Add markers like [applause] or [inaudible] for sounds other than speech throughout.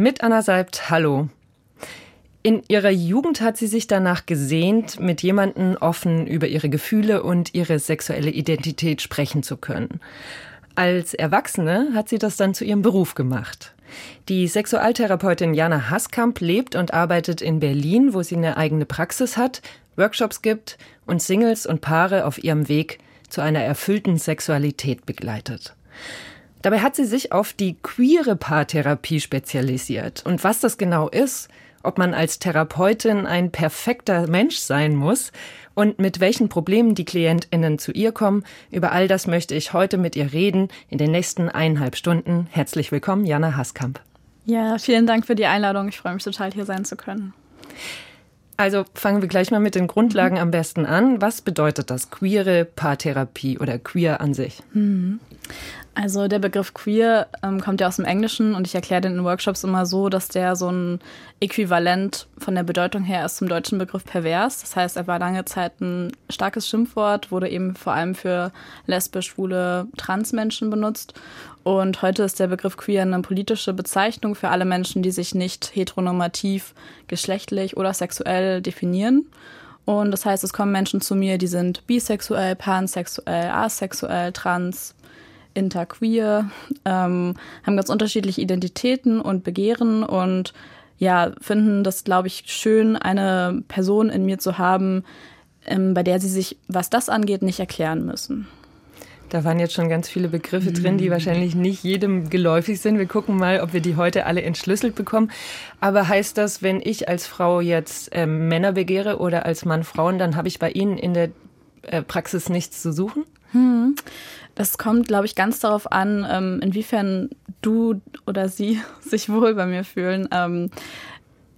Mit Anna Seibt, hallo. In ihrer Jugend hat sie sich danach gesehnt, mit jemandem offen über ihre Gefühle und ihre sexuelle Identität sprechen zu können. Als Erwachsene hat sie das dann zu ihrem Beruf gemacht. Die Sexualtherapeutin Jana Haskamp lebt und arbeitet in Berlin, wo sie eine eigene Praxis hat, Workshops gibt und Singles und Paare auf ihrem Weg zu einer erfüllten Sexualität begleitet. Dabei hat sie sich auf die queere Paartherapie spezialisiert. Und was das genau ist, ob man als Therapeutin ein perfekter Mensch sein muss und mit welchen Problemen die Klientinnen zu ihr kommen, über all das möchte ich heute mit ihr reden in den nächsten eineinhalb Stunden. Herzlich willkommen, Jana Haskamp. Ja, vielen Dank für die Einladung. Ich freue mich total, hier sein zu können. Also fangen wir gleich mal mit den Grundlagen am besten an. Was bedeutet das queere Paartherapie oder queer an sich? Mhm. Also der Begriff queer ähm, kommt ja aus dem Englischen und ich erkläre den in Workshops immer so, dass der so ein Äquivalent von der Bedeutung her ist zum deutschen Begriff pervers. Das heißt, er war lange Zeit ein starkes Schimpfwort, wurde eben vor allem für lesbisch, schwule, Transmenschen benutzt. Und heute ist der Begriff queer eine politische Bezeichnung für alle Menschen, die sich nicht heteronormativ, geschlechtlich oder sexuell definieren. Und das heißt, es kommen Menschen zu mir, die sind bisexuell, pansexuell, asexuell, trans, interqueer, ähm, haben ganz unterschiedliche Identitäten und Begehren und ja, finden das, glaube ich, schön, eine Person in mir zu haben, ähm, bei der sie sich, was das angeht, nicht erklären müssen. Da waren jetzt schon ganz viele Begriffe drin, die mhm. wahrscheinlich nicht jedem geläufig sind. Wir gucken mal, ob wir die heute alle entschlüsselt bekommen. Aber heißt das, wenn ich als Frau jetzt ähm, Männer begehre oder als Mann Frauen, dann habe ich bei Ihnen in der äh, Praxis nichts zu suchen? Hm. Das kommt, glaube ich, ganz darauf an, ähm, inwiefern du oder sie [laughs] sich wohl bei mir fühlen. Ähm,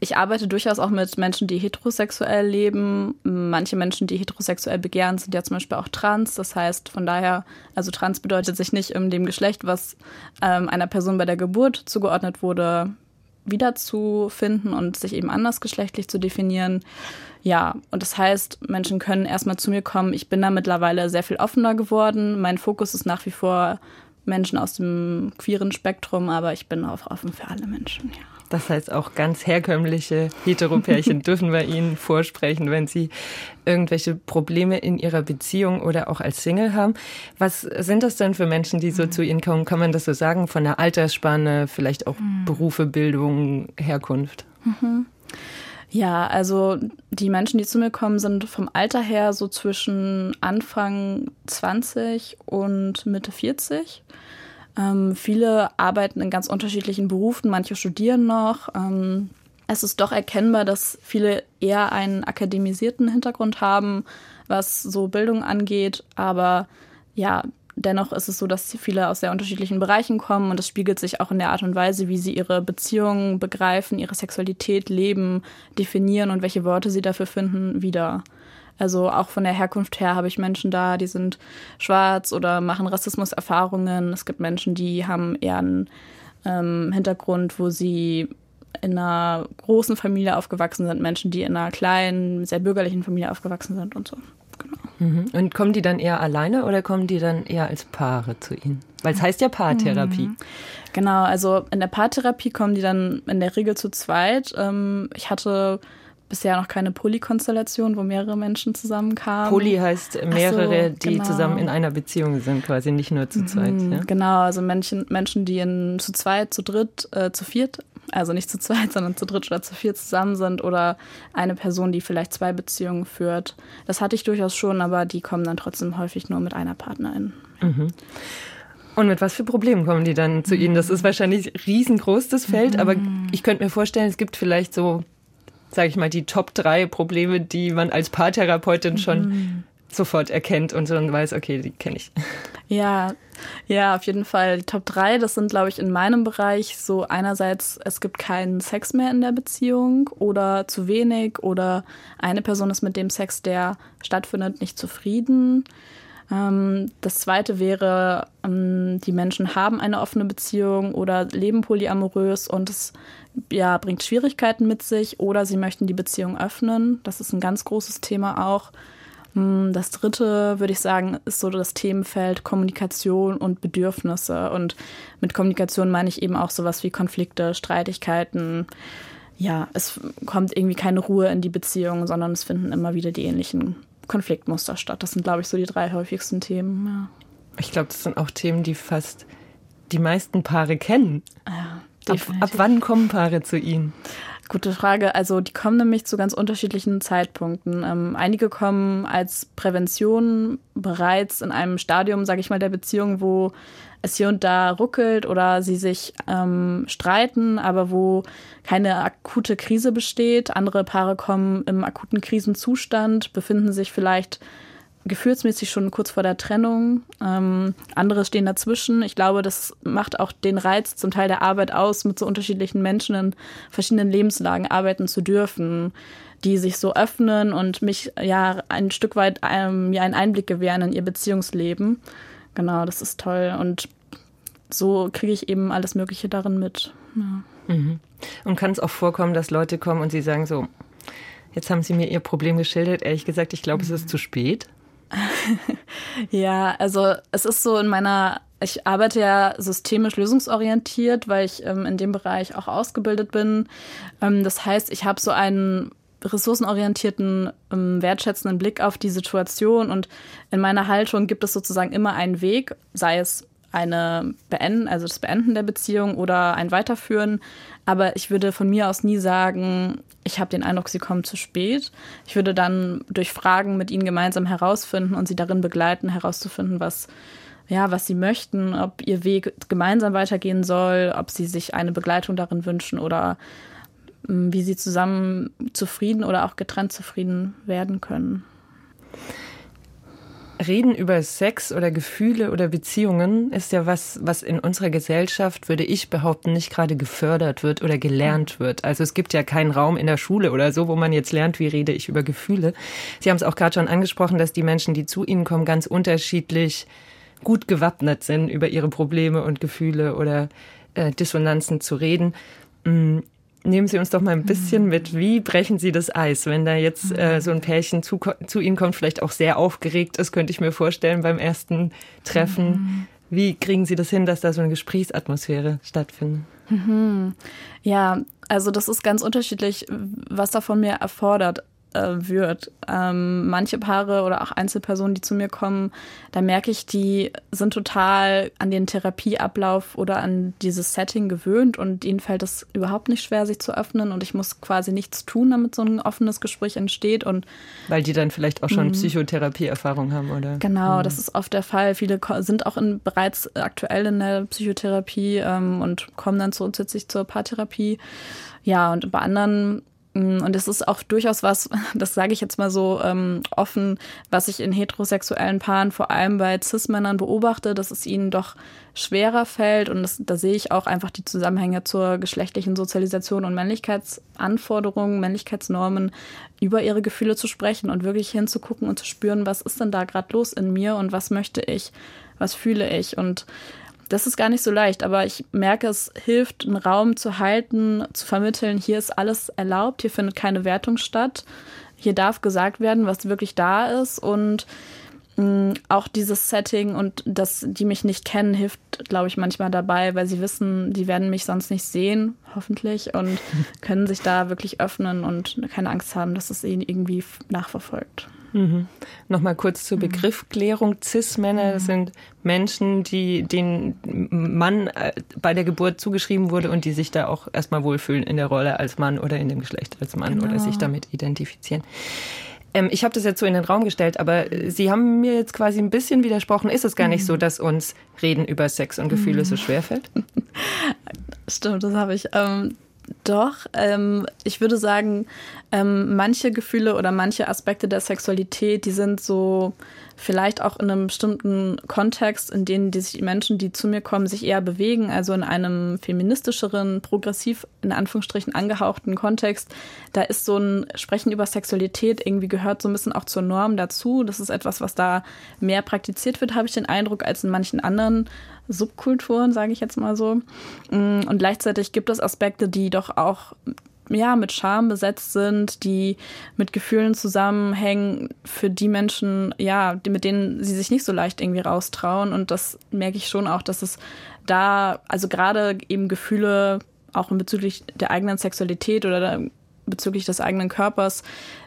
ich arbeite durchaus auch mit Menschen, die heterosexuell leben. Manche Menschen, die heterosexuell begehren, sind ja zum Beispiel auch trans. Das heißt, von daher, also trans bedeutet sich nicht in dem Geschlecht, was ähm, einer Person bei der Geburt zugeordnet wurde, wiederzufinden und sich eben andersgeschlechtlich zu definieren. Ja, und das heißt, Menschen können erstmal zu mir kommen. Ich bin da mittlerweile sehr viel offener geworden. Mein Fokus ist nach wie vor Menschen aus dem queeren Spektrum, aber ich bin auch offen für alle Menschen, ja. Das heißt, auch ganz herkömmliche Heteropärchen [laughs] dürfen bei Ihnen vorsprechen, wenn sie irgendwelche Probleme in ihrer Beziehung oder auch als Single haben. Was sind das denn für Menschen, die so mhm. zu Ihnen kommen? Kann man das so sagen? Von der Altersspanne, vielleicht auch mhm. Berufe, Bildung, Herkunft? Mhm. Ja, also die Menschen, die zu mir kommen, sind vom Alter her so zwischen Anfang 20 und Mitte 40. Ähm, viele arbeiten in ganz unterschiedlichen Berufen, manche studieren noch. Ähm, es ist doch erkennbar, dass viele eher einen akademisierten Hintergrund haben, was so Bildung angeht. Aber ja, dennoch ist es so, dass viele aus sehr unterschiedlichen Bereichen kommen und das spiegelt sich auch in der Art und Weise, wie sie ihre Beziehungen begreifen, ihre Sexualität leben, definieren und welche Worte sie dafür finden, wieder. Also auch von der Herkunft her habe ich Menschen da, die sind schwarz oder machen Rassismuserfahrungen. Es gibt Menschen, die haben eher einen ähm, Hintergrund, wo sie in einer großen Familie aufgewachsen sind, Menschen, die in einer kleinen, sehr bürgerlichen Familie aufgewachsen sind und so. Genau. Mhm. Und kommen die dann eher alleine oder kommen die dann eher als Paare zu Ihnen? Weil es heißt ja Paartherapie. Mhm. Genau, also in der Paartherapie kommen die dann in der Regel zu zweit. Ähm, ich hatte bisher noch keine Polykonstellation, wo mehrere Menschen zusammenkamen. Poly heißt mehrere, so, die genau. zusammen in einer Beziehung sind, quasi nicht nur zu zweit. Mhm, ja? Genau, also Menschen, Menschen die in, zu zweit, zu dritt, äh, zu viert also nicht zu zweit, [laughs] sondern zu dritt oder zu viert zusammen sind oder eine Person, die vielleicht zwei Beziehungen führt. Das hatte ich durchaus schon, aber die kommen dann trotzdem häufig nur mit einer Partnerin. Mhm. Und mit was für Problemen kommen die dann zu Ihnen? Das ist wahrscheinlich riesengroß, das Feld, mhm. aber ich könnte mir vorstellen, es gibt vielleicht so, sage ich mal, die Top drei Probleme, die man als Paartherapeutin schon mhm sofort erkennt und schon weiß, okay, die kenne ich. [laughs] Ja, ja, auf jeden Fall. Die Top 3, das sind, glaube ich, in meinem Bereich so einerseits, es gibt keinen Sex mehr in der Beziehung oder zu wenig oder eine Person ist mit dem Sex, der stattfindet, nicht zufrieden. Ähm, das zweite wäre, ähm, die Menschen haben eine offene Beziehung oder leben polyamorös und es ja, bringt Schwierigkeiten mit sich oder sie möchten die Beziehung öffnen. Das ist ein ganz großes Thema auch. Hm, das dritte, würde ich sagen, ist so das Themenfeld Kommunikation und Bedürfnisse. Und mit Kommunikation meine ich eben auch sowas wie Konflikte, Streitigkeiten. Ja, es kommt irgendwie keine Ruhe in die Beziehung, sondern es finden immer wieder die ähnlichen Konfliktmuster statt. Das sind, glaube ich, so die drei häufigsten Themen. Ja. Ich glaube, das sind auch Themen, die fast die meisten Paare kennen. Ja, ab, ab wann kommen Paare zu Ihnen? Gute Frage. Also die kommen nämlich zu ganz unterschiedlichen Zeitpunkten. Ähm, einige kommen als Prävention bereits in einem Stadium, sage ich mal, der Beziehung, wo es hier und da ruckelt oder sie sich ähm, streiten, aber wo keine akute Krise besteht. Andere Paare kommen im akuten Krisenzustand, befinden sich vielleicht gefühlsmäßig schon kurz vor der Trennung. Ähm, andere stehen dazwischen. Ich glaube, das macht auch den Reiz zum Teil der Arbeit aus, mit so unterschiedlichen Menschen in verschiedenen Lebenslagen arbeiten zu dürfen, die sich so öffnen und mich ja ein Stück weit ähm, mir einen Einblick gewähren in ihr Beziehungsleben. Genau, das ist toll. Und so kriege ich eben alles Mögliche darin mit. Ja. Mhm. Und kann es auch vorkommen, dass Leute kommen und sie sagen so, Jetzt haben Sie mir Ihr Problem geschildert. Ehrlich gesagt, ich glaube, es ist zu spät. [laughs] ja, also es ist so in meiner, ich arbeite ja systemisch lösungsorientiert, weil ich ähm, in dem Bereich auch ausgebildet bin. Ähm, das heißt, ich habe so einen ressourcenorientierten, ähm, wertschätzenden Blick auf die Situation und in meiner Haltung gibt es sozusagen immer einen Weg, sei es eine Beenden, also das Beenden der Beziehung oder ein Weiterführen. Aber ich würde von mir aus nie sagen, ich habe den Eindruck, sie kommen zu spät. Ich würde dann durch Fragen mit ihnen gemeinsam herausfinden und sie darin begleiten, herauszufinden, was ja, was sie möchten, ob ihr Weg gemeinsam weitergehen soll, ob sie sich eine Begleitung darin wünschen oder mm, wie sie zusammen zufrieden oder auch getrennt zufrieden werden können. Reden über Sex oder Gefühle oder Beziehungen ist ja was, was in unserer Gesellschaft, würde ich behaupten, nicht gerade gefördert wird oder gelernt wird. Also es gibt ja keinen Raum in der Schule oder so, wo man jetzt lernt, wie rede ich über Gefühle. Sie haben es auch gerade schon angesprochen, dass die Menschen, die zu Ihnen kommen, ganz unterschiedlich gut gewappnet sind, über ihre Probleme und Gefühle oder äh, Dissonanzen zu reden. Nehmen Sie uns doch mal ein bisschen mit, wie brechen Sie das Eis, wenn da jetzt äh, so ein Pärchen zu, zu Ihnen kommt, vielleicht auch sehr aufgeregt ist, könnte ich mir vorstellen beim ersten Treffen. Mhm. Wie kriegen Sie das hin, dass da so eine Gesprächsatmosphäre stattfindet? Mhm. Ja, also das ist ganz unterschiedlich, was da von mir erfordert äh, wird. Ähm, manche Paare oder auch Einzelpersonen, die zu mir kommen, da merke ich, die sind total an den Therapieablauf oder an dieses Setting gewöhnt und ihnen fällt es überhaupt nicht schwer, sich zu öffnen und ich muss quasi nichts tun, damit so ein offenes Gespräch entsteht. Und Weil die dann vielleicht auch schon mhm. Psychotherapieerfahrung haben, oder? Genau, mhm. das ist oft der Fall. Viele sind auch in, bereits aktuell in der Psychotherapie ähm, und kommen dann zusätzlich zur Paartherapie. Ja, und bei anderen und es ist auch durchaus was, [laughs] das sage ich jetzt mal so ähm, offen, was ich in heterosexuellen Paaren, vor allem bei Cis-Männern beobachte, dass es ihnen doch schwerer fällt. Und das, da sehe ich auch einfach die Zusammenhänge zur geschlechtlichen Sozialisation und Männlichkeitsanforderungen, Männlichkeitsnormen, über ihre Gefühle zu sprechen und wirklich hinzugucken und zu spüren, was ist denn da gerade los in mir und was möchte ich, was fühle ich. Und das ist gar nicht so leicht, aber ich merke, es hilft, einen Raum zu halten, zu vermitteln, hier ist alles erlaubt, hier findet keine Wertung statt, hier darf gesagt werden, was wirklich da ist und mh, mm, auch dieses Setting und dass die mich nicht kennen, hilft, glaube ich, manchmal dabei, weil sie wissen, die werden mich sonst nicht sehen, hoffentlich, und [laughs] können sich da wirklich öffnen und keine Angst haben, dass es ihnen irgendwie nachverfolgt. Mhm. Nochmal kurz zur mhm. Begriffklärung. Cis-Männer mhm. sind Menschen, die den Mann äh, bei der Geburt zugeschrieben wurde und die sich da auch erstmal wohlfühlen in der Rolle als Mann oder in dem Geschlecht als Mann genau. oder sich damit identifizieren. Ähm, ich habe das jetzt so in den Raum gestellt, aber Sie haben mir jetzt quasi ein bisschen widersprochen. Ist es gar nicht so, mhm. dass uns Reden über Sex und Gefühle so schwer fällt? [laughs] Stimmt, das habe ich. Ähm Doch, ähm, ich würde sagen, ähm, manche Gefühle oder manche Aspekte der Sexualität, die sind so vielleicht auch in einem bestimmten Kontext, in dem die sich Menschen, die zu mir kommen, sich eher bewegen, also in einem feministischeren, progressiv in Anführungsstrichen angehauchten Kontext. Da ist so ein Sprechen über Sexualität irgendwie gehört so ein bisschen auch zur Norm dazu. Das ist etwas, was da mehr praktiziert wird, habe ich den Eindruck, als in manchen anderen Subkulturen, sage ich jetzt mal so. Mm, und gleichzeitig gibt es Aspekte, die doch auch ja, mit Scham besetzt sind, die mit Gefühlen zusammenhängen für die Menschen, ja, mit denen sie sich nicht so leicht irgendwie raustrauen. Und das merke ich schon auch, dass es da, also gerade eben Gefühle auch bezüglich der eigenen Sexualität oder bezüglich des eigenen Körpers,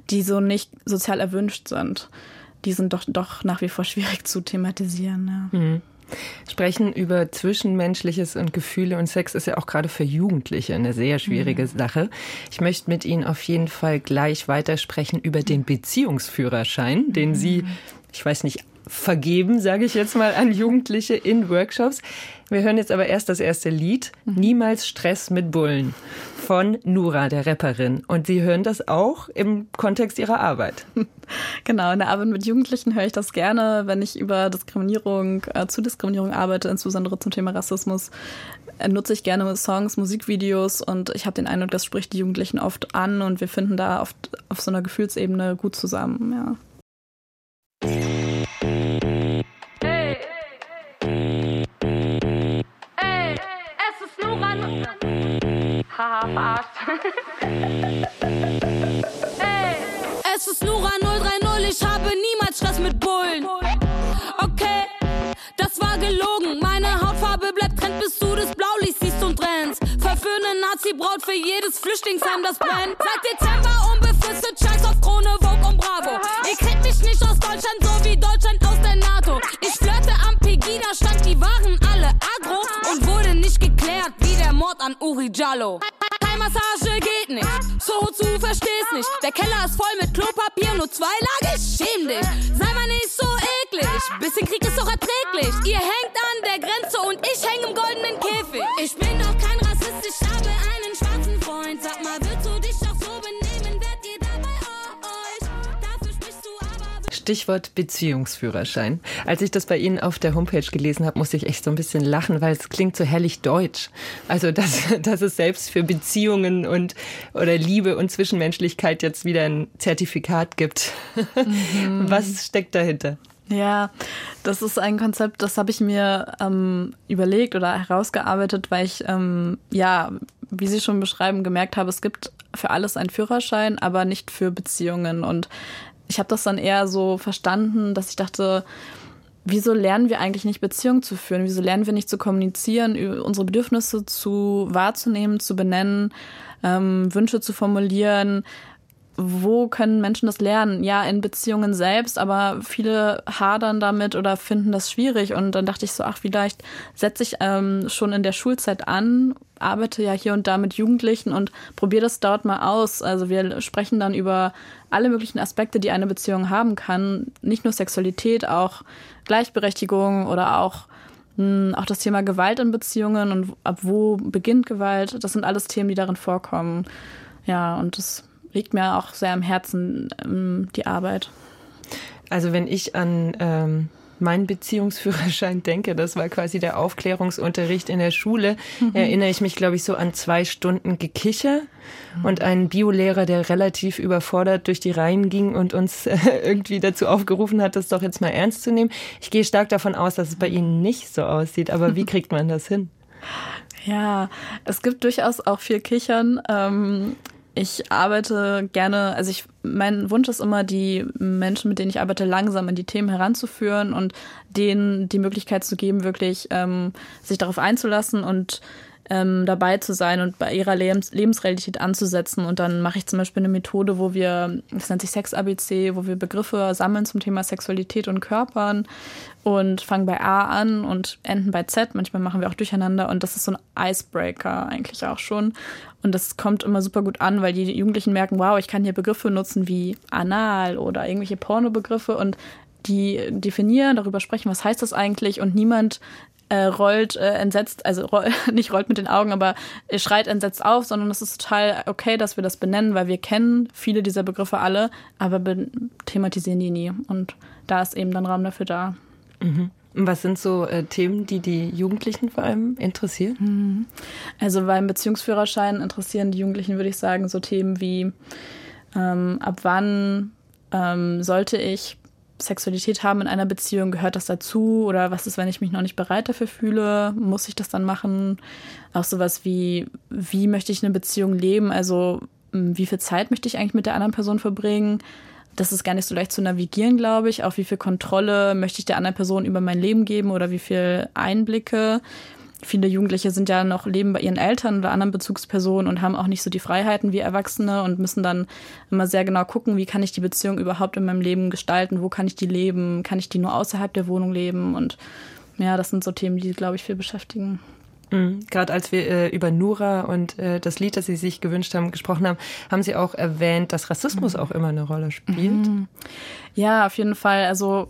die so nicht sozial erwünscht sind, die sind doch, doch nach wie vor [laughs] schwierig zu thematisieren. Ja. Mhm. Sprechen über Zwischenmenschliches und Gefühle und Sex ist ja auch gerade für Jugendliche eine sehr schwierige mhm. Sache. Ich möchte mit Ihnen auf jeden Fall gleich weitersprechen über den Beziehungsführerschein, den mhm. Sie, ich weiß nicht, vergeben, sage ich jetzt mal, an Jugendliche in Workshops. Wir hören jetzt aber erst das erste Lied, mhm. Niemals Stress mit Bullen von Nura, der Rapperin. Und Sie hören das auch im Kontext Ihrer Arbeit. [laughs] Genau, in der Arbeit mit Jugendlichen höre ich das gerne, wenn ich über Diskriminierung, äh, zu Diskriminierung arbeite, insbesondere zum Thema Rassismus. Äh, nutze ich gerne Songs, Musikvideos und ich habe den Eindruck, das spricht die Jugendlichen oft an und wir finden da oft auf so einer Gefühlsebene gut zusammen. Ja. Haha, verarscht. [laughs] Ey. Es ist Nura 030, ich habe niemals Stress mit Bullen. Okay, das war gelogen. Meine Hautfarbe bleibt trend, bis du das Blaulicht siehst und rennst. Verführende Nazi-Braut für jedes Flüchtlingsheim, das brennt. Seit Dezember unbefristet, scheiß auf Krone, Vogue und Bravo. Ihr kriegt mich nicht aus Deutschland an Uri Jallo. Massage geht nicht. So zu verstehst nicht. Der Keller ist voll mit Klopapier, nur zwei Lager. Schäm dich. Sei mal nicht so eklig. Bisschen Krieg ist doch erträglich. Ihr hängt an der Grenze und ich häng im goldenen Käfig. Ich bin doch kein Stichwort Beziehungsführerschein. Als ich das bei Ihnen auf der Homepage gelesen habe, musste ich echt so ein bisschen lachen, weil es klingt so herrlich deutsch. Also, dass, [laughs] dass es selbst für Beziehungen und oder Liebe und Zwischenmenschlichkeit jetzt wieder ein Zertifikat gibt. Mhm. [laughs] Was steckt dahinter? Ja, das ist ein Konzept, das habe ich mir ähm, überlegt oder herausgearbeitet, weil ich, ähm, ja, wie Sie schon beschreiben, gemerkt habe, es gibt für alles einen Führerschein, aber nicht für Beziehungen. Und ich habe das dann eher so verstanden, dass ich dachte, wieso lernen wir eigentlich nicht Beziehungen zu führen? Wieso lernen wir nicht zu kommunizieren, unsere Bedürfnisse zu wahrzunehmen, zu benennen, ähm, Wünsche zu formulieren? Wo können Menschen das lernen? Ja, in Beziehungen selbst, aber viele hadern damit oder finden das schwierig. Und dann dachte ich so, ach, vielleicht setze ich ähm, schon in der Schulzeit an arbeite ja hier und da mit Jugendlichen und probiere das dort mal aus. Also wir sprechen dann über alle möglichen Aspekte, die eine Beziehung haben kann. Nicht nur Sexualität, auch Gleichberechtigung oder auch, hm, auch das Thema Gewalt in Beziehungen und ab wo beginnt Gewalt. Das sind alles Themen, die darin vorkommen. Ja, und das liegt mir auch sehr am Herzen, ähm, die Arbeit. Also wenn ich an ähm, meinen Beziehungsführerschein denke, das war quasi der Aufklärungsunterricht in der Schule, mhm. erinnere ich mich, glaube ich, so an zwei Stunden Gekicher mhm. und einen Biolehrer, der relativ überfordert durch die Reihen ging und uns äh, [laughs] irgendwie dazu aufgerufen hat, das doch jetzt mal ernst zu nehmen. Ich gehe stark davon aus, dass es bei Ihnen nicht so aussieht, aber wie [laughs] kriegt man das hin? Ja, es gibt durchaus auch viel Kichern. Ähm, ich arbeite gerne, also ich, mein Wunsch ist immer, die Menschen, mit denen ich arbeite, langsam in die Themen heranzuführen und denen die Möglichkeit zu geben, wirklich ähm, sich darauf einzulassen und ähm, dabei zu sein und bei ihrer Lebens Lebensrealität anzusetzen. Und dann mache ich zum Beispiel eine Methode, wo wir, das nennt sich Sex-ABC, wo wir Begriffe sammeln zum Thema Sexualität und Körpern und fangen bei A an und enden bei Z. Manchmal machen wir auch durcheinander und das ist so ein Icebreaker eigentlich auch schon. Und das kommt immer super gut an, weil die Jugendlichen merken, wow, ich kann hier Begriffe nutzen wie anal oder irgendwelche Pornobegriffe und die definieren, darüber sprechen, was heißt das eigentlich und niemand äh, rollt äh, entsetzt, also roll, [laughs] nicht rollt mit den Augen, aber schreit entsetzt auf, sondern es ist total okay, dass wir das benennen, weil wir kennen viele dieser Begriffe alle, aber thematisieren die nie. Und da ist eben dann Raum dafür da. Mhm. Was sind so äh, Themen, die die Jugendlichen vor allem interessieren? Mhm. Also beim Beziehungsführerschein interessieren die Jugendlichen, würde ich sagen, so Themen wie ähm, ab wann ähm, sollte ich Sexualität haben in einer Beziehung, gehört das dazu? Oder was ist, wenn ich mich noch nicht bereit dafür fühle? Muss ich das dann machen? Auch sowas wie, wie möchte ich eine Beziehung leben? Also wie viel Zeit möchte ich eigentlich mit der anderen Person verbringen? Das ist gar nicht so leicht zu navigieren, glaube ich. Auch wie viel Kontrolle möchte ich der anderen Person über mein Leben geben oder wie viel Einblicke. Viele Jugendliche sind ja noch leben bei ihren Eltern oder anderen Bezugspersonen und haben auch nicht so die Freiheiten wie Erwachsene und müssen dann immer sehr genau gucken, wie kann ich die Beziehung überhaupt in meinem Leben gestalten, wo kann ich die leben, kann ich die nur außerhalb der Wohnung leben und ja, das sind so Themen, die, glaube ich, viel beschäftigen. Mhm. Gerade als wir äh, über Nura und äh, das Lied, das Sie sich gewünscht haben, gesprochen haben, haben Sie auch erwähnt, dass Rassismus mhm. auch immer eine Rolle spielt. Mhm. Ja, auf jeden Fall. Also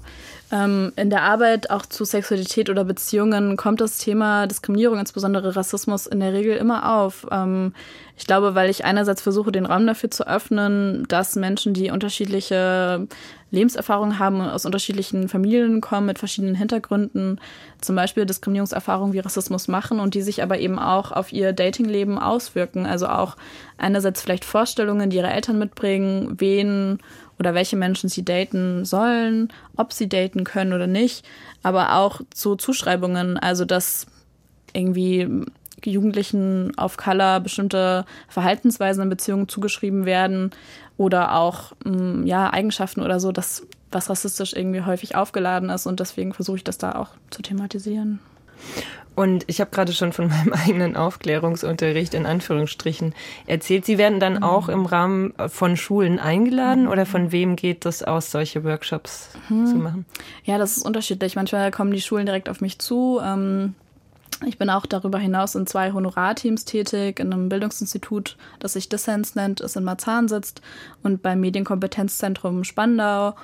ähm, in der Arbeit auch zu Sexualität oder Beziehungen kommt das Thema Diskriminierung, insbesondere Rassismus, in der Regel immer auf. Ähm, ich glaube, weil ich einerseits versuche, den Raum dafür zu öffnen, dass Menschen, die unterschiedliche Lebenserfahrungen haben, aus unterschiedlichen Familien kommen, mit verschiedenen Hintergründen, zum Beispiel Diskriminierungserfahrungen wie Rassismus machen und die sich aber eben auch auf ihr Datingleben auswirken. Also auch einerseits vielleicht Vorstellungen, die ihre Eltern mitbringen, wen oder welche Menschen sie daten sollen, ob sie daten können oder nicht, aber auch zu Zuschreibungen, also dass irgendwie Jugendlichen auf Color bestimmte Verhaltensweisen in Beziehungen zugeschrieben werden oder auch mm, ja, Eigenschaften oder so, das, was rassistisch irgendwie häufig aufgeladen ist und deswegen versuche ich das da auch zu thematisieren. Und ich habe gerade schon von [laughs] meinem eigenen Aufklärungsunterricht in Anführungsstrichen erzählt. Sie werden dann mhm. auch im Rahmen von Schulen eingeladen oder von wem geht das aus, solche Workshops mhm. zu machen? Ja, das ist unterschiedlich. Manchmal kommen die Schulen direkt auf mich zu. Ähm, ich bin auch darüber hinaus in zwei Honorarteams tätig, in einem Bildungsinstitut, das sich Dissens nennt, ist in Marzahn sitzt und beim Medienkompetenzzentrum Spandau.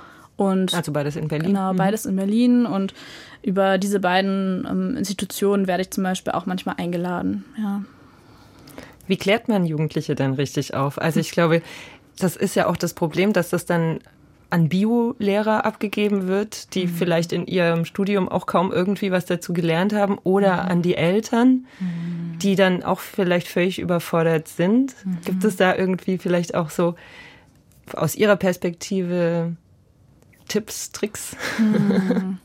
Und also beides in Berlin. Genau, mhm. beides in Berlin. Und über diese beiden ähm, Institutionen werde ich zum Beispiel auch manchmal eingeladen. Ja. Wie klärt man Jugendliche dann richtig auf? Also ich glaube, das ist ja auch das Problem, dass das dann an Bio-Lehrer abgegeben wird, die mhm. vielleicht in ihrem Studium auch kaum irgendwie was dazu gelernt haben, oder mhm. an die Eltern, mhm. die dann auch vielleicht völlig überfordert sind. Mhm. Gibt es da irgendwie vielleicht auch so aus Ihrer Perspektive Tipps, Tricks? Mhm.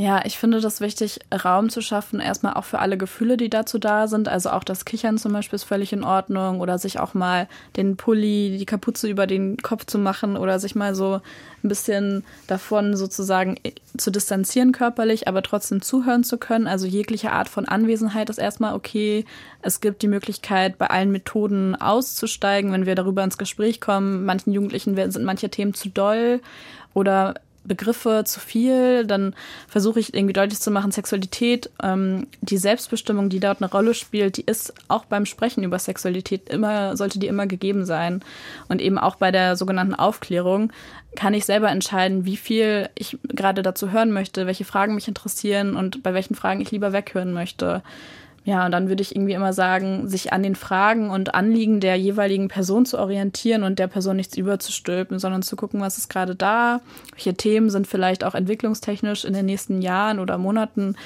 Ja, ich finde das wichtig, Raum zu schaffen, erstmal auch für alle Gefühle, die dazu da sind. Also auch das Kichern zum Beispiel ist völlig in Ordnung oder sich auch mal den Pulli, die Kapuze über den Kopf zu machen oder sich mal so ein bisschen davon sozusagen zu distanzieren körperlich, aber trotzdem zuhören zu können. Also jegliche Art von Anwesenheit ist erstmal okay. Es gibt die Möglichkeit, bei allen Methoden auszusteigen, wenn wir darüber ins Gespräch kommen. Manchen Jugendlichen sind manche Themen zu doll oder Begriffe zu viel, dann versuche ich irgendwie deutlich zu machen, Sexualität, ähm, die Selbstbestimmung, die dort eine Rolle spielt, die ist auch beim Sprechen über Sexualität immer, sollte die immer gegeben sein. Und eben auch bei der sogenannten Aufklärung kann ich selber entscheiden, wie viel ich gerade dazu hören möchte, welche Fragen mich interessieren und bei welchen Fragen ich lieber weghören möchte. Ja, und dann würde ich irgendwie immer sagen, sich an den Fragen und Anliegen der jeweiligen Person zu orientieren und der Person nichts überzustülpen, sondern zu gucken, was ist gerade da, welche Themen sind vielleicht auch entwicklungstechnisch in den nächsten Jahren oder Monaten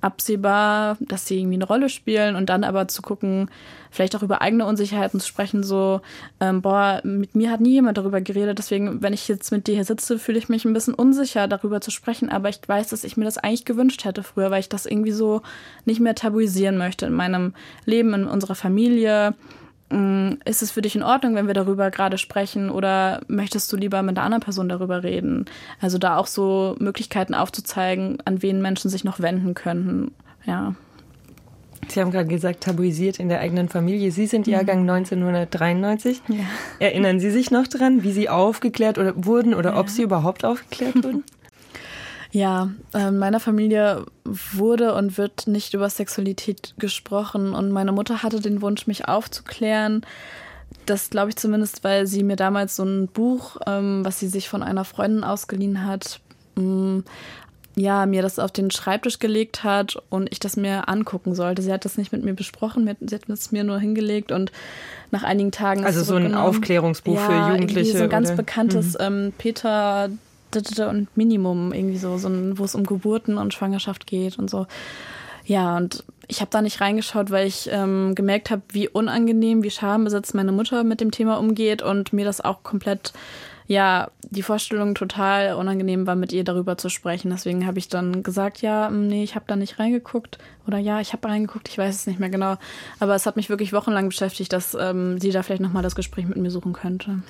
absehbar, dass sie irgendwie eine Rolle spielen und dann aber zu gucken, vielleicht auch über eigene Unsicherheiten zu sprechen, so, ähm, boah, mit mir hat nie jemand darüber geredet, deswegen, wenn ich jetzt mit dir hier sitze, fühle ich mich ein bisschen unsicher, darüber zu sprechen, aber ich weiß, dass ich mir das eigentlich gewünscht hätte früher, weil ich das irgendwie so nicht mehr tabuisieren möchte in meinem Leben, in unserer Familie, ist es für dich in Ordnung, wenn wir darüber gerade sprechen oder möchtest du lieber mit einer anderen Person darüber reden? Also da auch so Möglichkeiten aufzuzeigen, an wen Menschen sich noch wenden könnten. Ja. Sie haben gerade gesagt, tabuisiert in der eigenen Familie. Sie sind Jahrgang mhm. 1993. Ja. Erinnern Sie sich noch dran, wie Sie aufgeklärt oder wurden oder ja. ob Sie überhaupt aufgeklärt wurden? [laughs] Ja, in meiner Familie wurde und wird nicht über Sexualität gesprochen und meine Mutter hatte den Wunsch, mich aufzuklären. Das glaube ich zumindest, weil sie mir damals so ein Buch, ähm, was sie sich von einer Freundin ausgeliehen hat, mm, ja, mir das auf den Schreibtisch gelegt hat und ich das mir angucken sollte. Sie hat das nicht mit mir besprochen, sie hat es mir nur hingelegt und nach einigen Tagen. Also so ein Aufklärungsbuch ja, für Jugendliche. So ein ganz oder? bekanntes mhm. ähm, Peter und Minimum, irgendwie so, so wo es um Geburten und Schwangerschaft geht und so. Ja, und ich habe da nicht reingeschaut, weil ich ähm, gemerkt habe, wie unangenehm, wie schambesetzt meine Mutter mit dem Thema umgeht und mir das auch komplett ja, die Vorstellung total unangenehm war, mit ihr darüber zu sprechen. Deswegen habe ich dann gesagt, ja, mm, nee, ich habe da nicht reingeguckt. Oder ja, ich habe reingeguckt, ich weiß es nicht mehr genau. Aber es hat mich wirklich wochenlang beschäftigt, dass ähm, sie da vielleicht nochmal das Gespräch mit mir suchen könnte.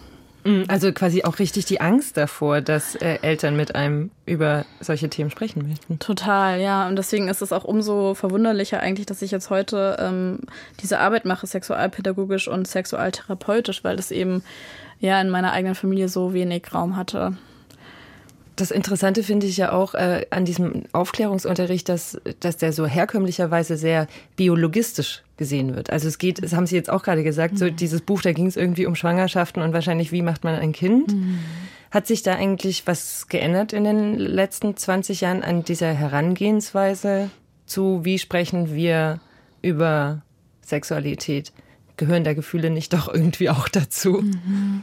Mm, also quasi auch richtig die Angst davor, dass äh, Eltern mit einem über solche Themen sprechen möchten. Total, ja. Und deswegen ist es auch umso verwunderlicher eigentlich, dass ich jetzt heute ähm, diese Arbeit mache, sexualpädagogisch und sexualtherapeutisch, weil das eben ja in meiner eigenen Familie so wenig Raum hatte. Das Interessante finde ich ja auch äh, an diesem Aufklärungsunterricht, dass, dass der so herkömmlicherweise sehr biologistisch gesehen wird. Also es geht, das haben Sie jetzt auch gerade gesagt, so mhm. dieses Buch, da ging es irgendwie um Schwangerschaften und wahrscheinlich, wie macht man ein Kind. Mhm. Hat sich da eigentlich was geändert in den letzten 20 Jahren an dieser Herangehensweise zu, wie sprechen wir über Sexualität? gehören da Gefühle nicht doch irgendwie auch dazu? Mhm.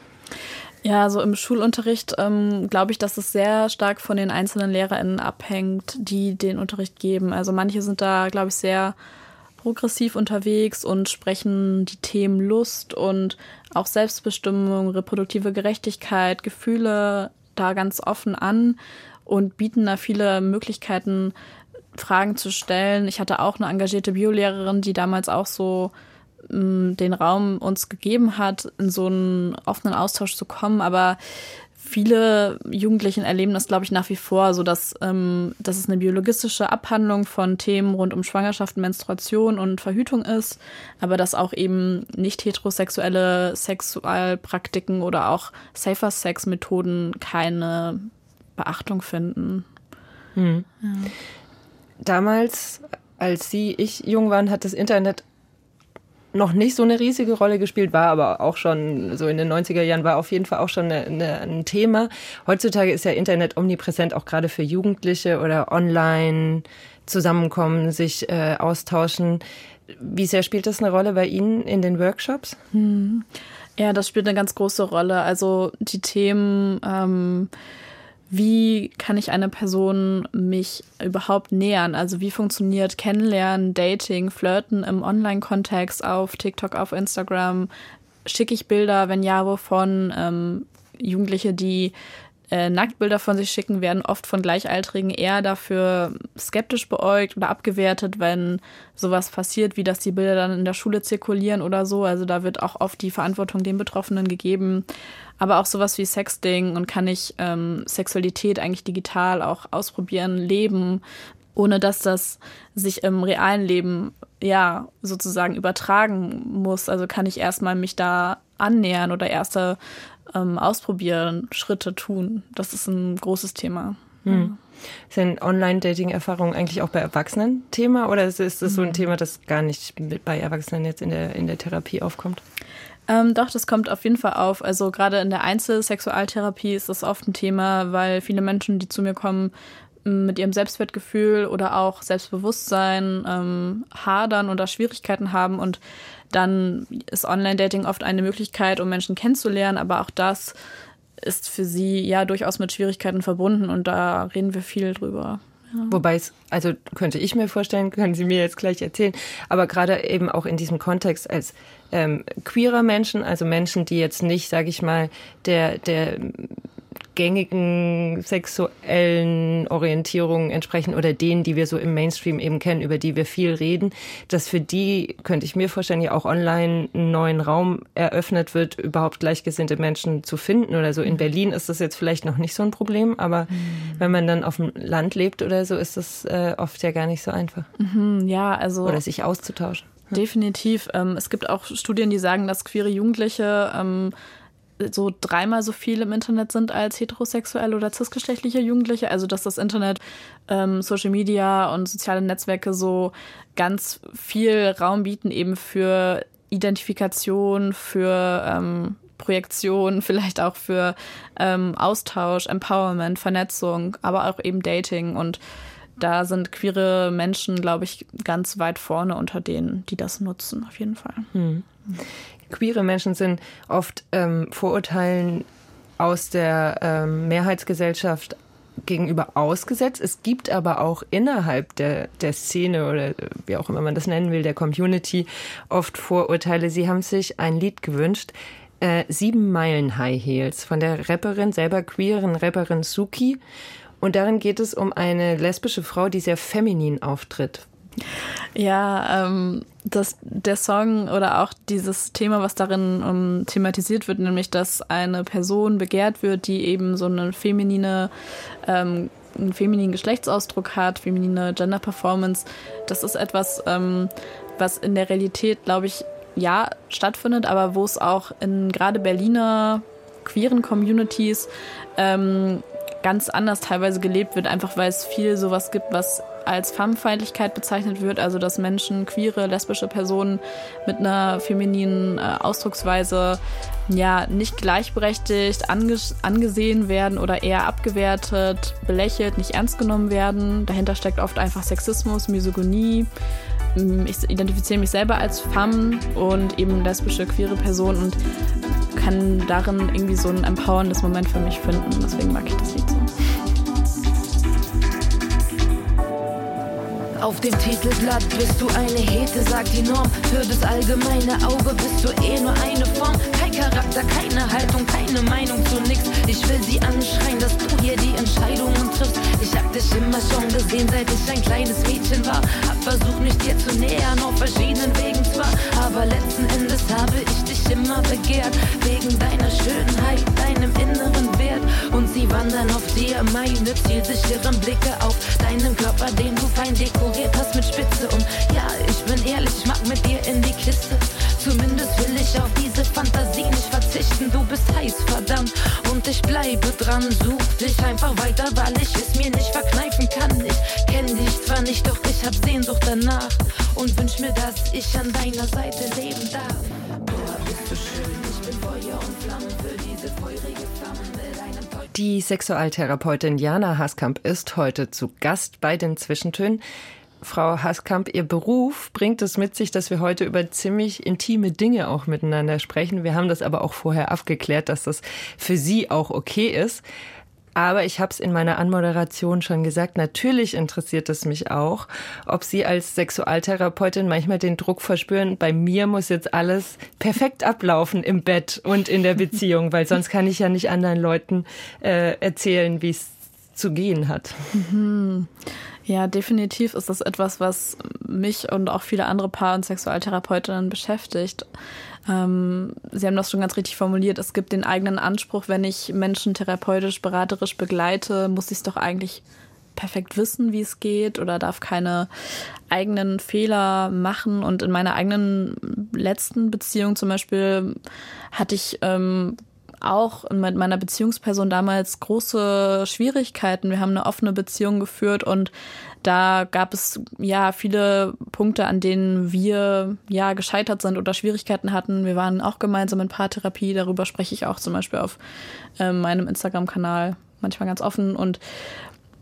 Ja, so im Schulunterricht ähm, glaube ich, dass es sehr stark von den einzelnen LehrerInnen abhängt, die den Unterricht geben. Also manche sind da, glaube ich, sehr progressiv unterwegs und sprechen die Themen Lust und auch Selbstbestimmung, reproduktive Gerechtigkeit, Gefühle da ganz offen an und bieten da viele Möglichkeiten, Fragen zu stellen. Ich hatte auch eine engagierte Biolehrerin, die damals auch so den Raum uns gegeben hat, in so einen offenen Austausch zu kommen. Aber viele Jugendlichen erleben das, glaube ich, nach wie vor, so dass, ähm, dass es eine biologistische Abhandlung von Themen rund um Schwangerschaft, Menstruation und Verhütung ist, aber dass auch eben nicht heterosexuelle Sexualpraktiken oder auch Safer Sex Methoden keine Beachtung finden. Hm. Ja. Damals, als Sie, ich jung waren, hat das Internet noch nicht so eine riesige Rolle gespielt, war aber auch schon so in den 90er Jahren war auf jeden Fall auch schon eine, eine, ein Thema. Heutzutage ist ja Internet omnipräsent, auch gerade für Jugendliche oder online zusammenkommen, sich äh, austauschen. Wie sehr spielt das eine Rolle bei Ihnen in den Workshops? Hm. Ja, das spielt eine ganz große Rolle. Also die Themen ähm, wie kann ich eine Person mich überhaupt nähern? Also wie funktioniert Kennenlernen, Dating, Flirten im Online-Kontext auf TikTok, auf Instagram? Schicke ich Bilder? Wenn ja, wovon? Ähm, Jugendliche, die äh, Nacktbilder von sich schicken, werden oft von Gleichaltrigen eher dafür skeptisch beäugt oder abgewertet, wenn sowas passiert, wie dass die Bilder dann in der Schule zirkulieren oder so. Also da wird auch oft die Verantwortung den Betroffenen gegeben. Aber auch sowas wie Sexting und kann ich ähm, Sexualität eigentlich digital auch ausprobieren, leben, ohne dass das sich im realen Leben ja sozusagen übertragen muss. Also kann ich erstmal mich da annähern oder erste ähm, ausprobieren, Schritte tun. Das ist ein großes Thema. Hm. Sind Online-Dating-Erfahrungen eigentlich auch bei Erwachsenen Thema oder ist, ist das so ein hm. Thema, das gar nicht bei Erwachsenen jetzt in der, in der Therapie aufkommt? Ähm, doch, das kommt auf jeden Fall auf. Also gerade in der Einzelsexualtherapie ist das oft ein Thema, weil viele Menschen, die zu mir kommen, mit ihrem Selbstwertgefühl oder auch Selbstbewusstsein ähm, hadern oder Schwierigkeiten haben und dann ist Online-Dating oft eine Möglichkeit, um Menschen kennenzulernen, aber auch das ist für sie ja durchaus mit Schwierigkeiten verbunden und da reden wir viel drüber. Wobei es, also könnte ich mir vorstellen, können Sie mir jetzt gleich erzählen, aber gerade eben auch in diesem Kontext als ähm, queerer Menschen, also Menschen, die jetzt nicht, sage ich mal, der, der gängigen sexuellen Orientierungen entsprechen oder denen, die wir so im Mainstream eben kennen, über die wir viel reden, dass für die, könnte ich mir vorstellen, ja auch online einen neuen Raum eröffnet wird, überhaupt gleichgesinnte Menschen zu finden oder so. In mhm. Berlin ist das jetzt vielleicht noch nicht so ein Problem, aber mhm. wenn man dann auf dem Land lebt oder so, ist das äh, oft ja gar nicht so einfach. Mhm, ja, also. Oder sich auszutauschen. Definitiv. Ähm, es gibt auch Studien, die sagen, dass queere Jugendliche ähm, so dreimal so viel im Internet sind als heterosexuelle oder cisgeschlechtliche Jugendliche. Also dass das Internet, ähm, Social Media und soziale Netzwerke so ganz viel Raum bieten eben für Identifikation, für ähm, Projektion, [laughs] vielleicht auch für ähm, Austausch, Empowerment, Vernetzung, aber auch eben Dating. Und da sind queere Menschen, glaube ich, ganz weit vorne unter denen, die das nutzen, auf jeden Fall. Hm. Queere Menschen sind oft ähm, Vorurteilen aus der ähm, Mehrheitsgesellschaft gegenüber ausgesetzt. Es gibt aber auch innerhalb der, der Szene oder wie auch immer man das nennen will, der Community oft Vorurteile. Sie haben sich ein Lied gewünscht, äh, Sieben Meilen High Heels von der Rapperin, selber queeren Rapperin Suki. Und darin geht es um eine lesbische Frau, die sehr feminin auftritt. Ja, ähm, das, der Song oder auch dieses Thema, was darin um, thematisiert wird, nämlich, dass eine Person begehrt wird, die eben so eine feminine, ähm, einen femininen Geschlechtsausdruck hat, feminine Gender Performance, das ist etwas, ähm, was in der Realität, glaube ich, ja, stattfindet, aber wo es auch in gerade Berliner queeren Communities ähm, ganz anders teilweise gelebt wird, einfach weil es viel sowas gibt, was als Femmefeindlichkeit bezeichnet wird, also dass Menschen, queere, lesbische Personen mit einer femininen äh, Ausdrucksweise ja nicht gleichberechtigt ange angesehen werden oder eher abgewertet, belächelt, nicht ernst genommen werden. Dahinter steckt oft einfach Sexismus, Misogynie. Mm, ich identifiziere mich selber als Femme und eben lesbische, queere Person und kann darin irgendwie so ein empowerndes Moment für mich finden. Deswegen mag ich das Lied so. Auf dem Titelblatt bist du eine Hete, sagt die Norm. Für das allgemeine Auge bist du eh nur eine Form. Kein Charakter, keine Haltung, keine Meinung zu nix. Ich will sie anschreien, dass du hier die Entscheidungen triffst. Ich hab dich immer schon gesehen, seit ich ein kleines Mädchen war. Hab versucht, mich dir zu nähern, auf verschiedenen Wegen zwar. Aber letzten Endes habe ich dich immer begehrt. Wegen deiner Schönheit, deinem inneren Wert. Und sie wandern auf dir, meine zielsicheren Blicke auf deinen Körper, den du fein dekoriert hast mit Spitze. Und ja, ich bin ehrlich, ich mag mit dir in die Kiste. Zumindest will ich auf diese Fantasie nicht verzichten. Du bist heiß, verdammt, und ich bleibe dran. Such dich einfach weiter, weil ich es mir nicht verkneifen kann. Ich kenn dich zwar nicht, doch ich hab Sehnsucht danach. Und wünsch mir, dass ich an deiner Seite leben darf. Die Sexualtherapeutin Jana Haskamp ist heute zu Gast bei den Zwischentönen. Frau Haskamp, Ihr Beruf bringt es mit sich, dass wir heute über ziemlich intime Dinge auch miteinander sprechen. Wir haben das aber auch vorher abgeklärt, dass das für Sie auch okay ist. Aber ich habe es in meiner Anmoderation schon gesagt, natürlich interessiert es mich auch, ob Sie als Sexualtherapeutin manchmal den Druck verspüren, bei mir muss jetzt alles perfekt ablaufen im Bett und in der Beziehung, weil sonst kann ich ja nicht anderen Leuten äh, erzählen, wie es zu gehen hat. Mhm. Ja, definitiv ist das etwas, was mich und auch viele andere Paar- und Sexualtherapeutinnen beschäftigt. Ähm, Sie haben das schon ganz richtig formuliert. Es gibt den eigenen Anspruch, wenn ich Menschen therapeutisch, beraterisch begleite, muss ich es doch eigentlich perfekt wissen, wie es geht oder darf keine eigenen Fehler machen. Und in meiner eigenen letzten Beziehung zum Beispiel hatte ich ähm, auch mit meiner Beziehungsperson damals große Schwierigkeiten. Wir haben eine offene Beziehung geführt und da gab es ja viele Punkte, an denen wir ja gescheitert sind oder Schwierigkeiten hatten. Wir waren auch gemeinsam in Paartherapie. Darüber spreche ich auch zum Beispiel auf äh, meinem Instagram-Kanal manchmal ganz offen und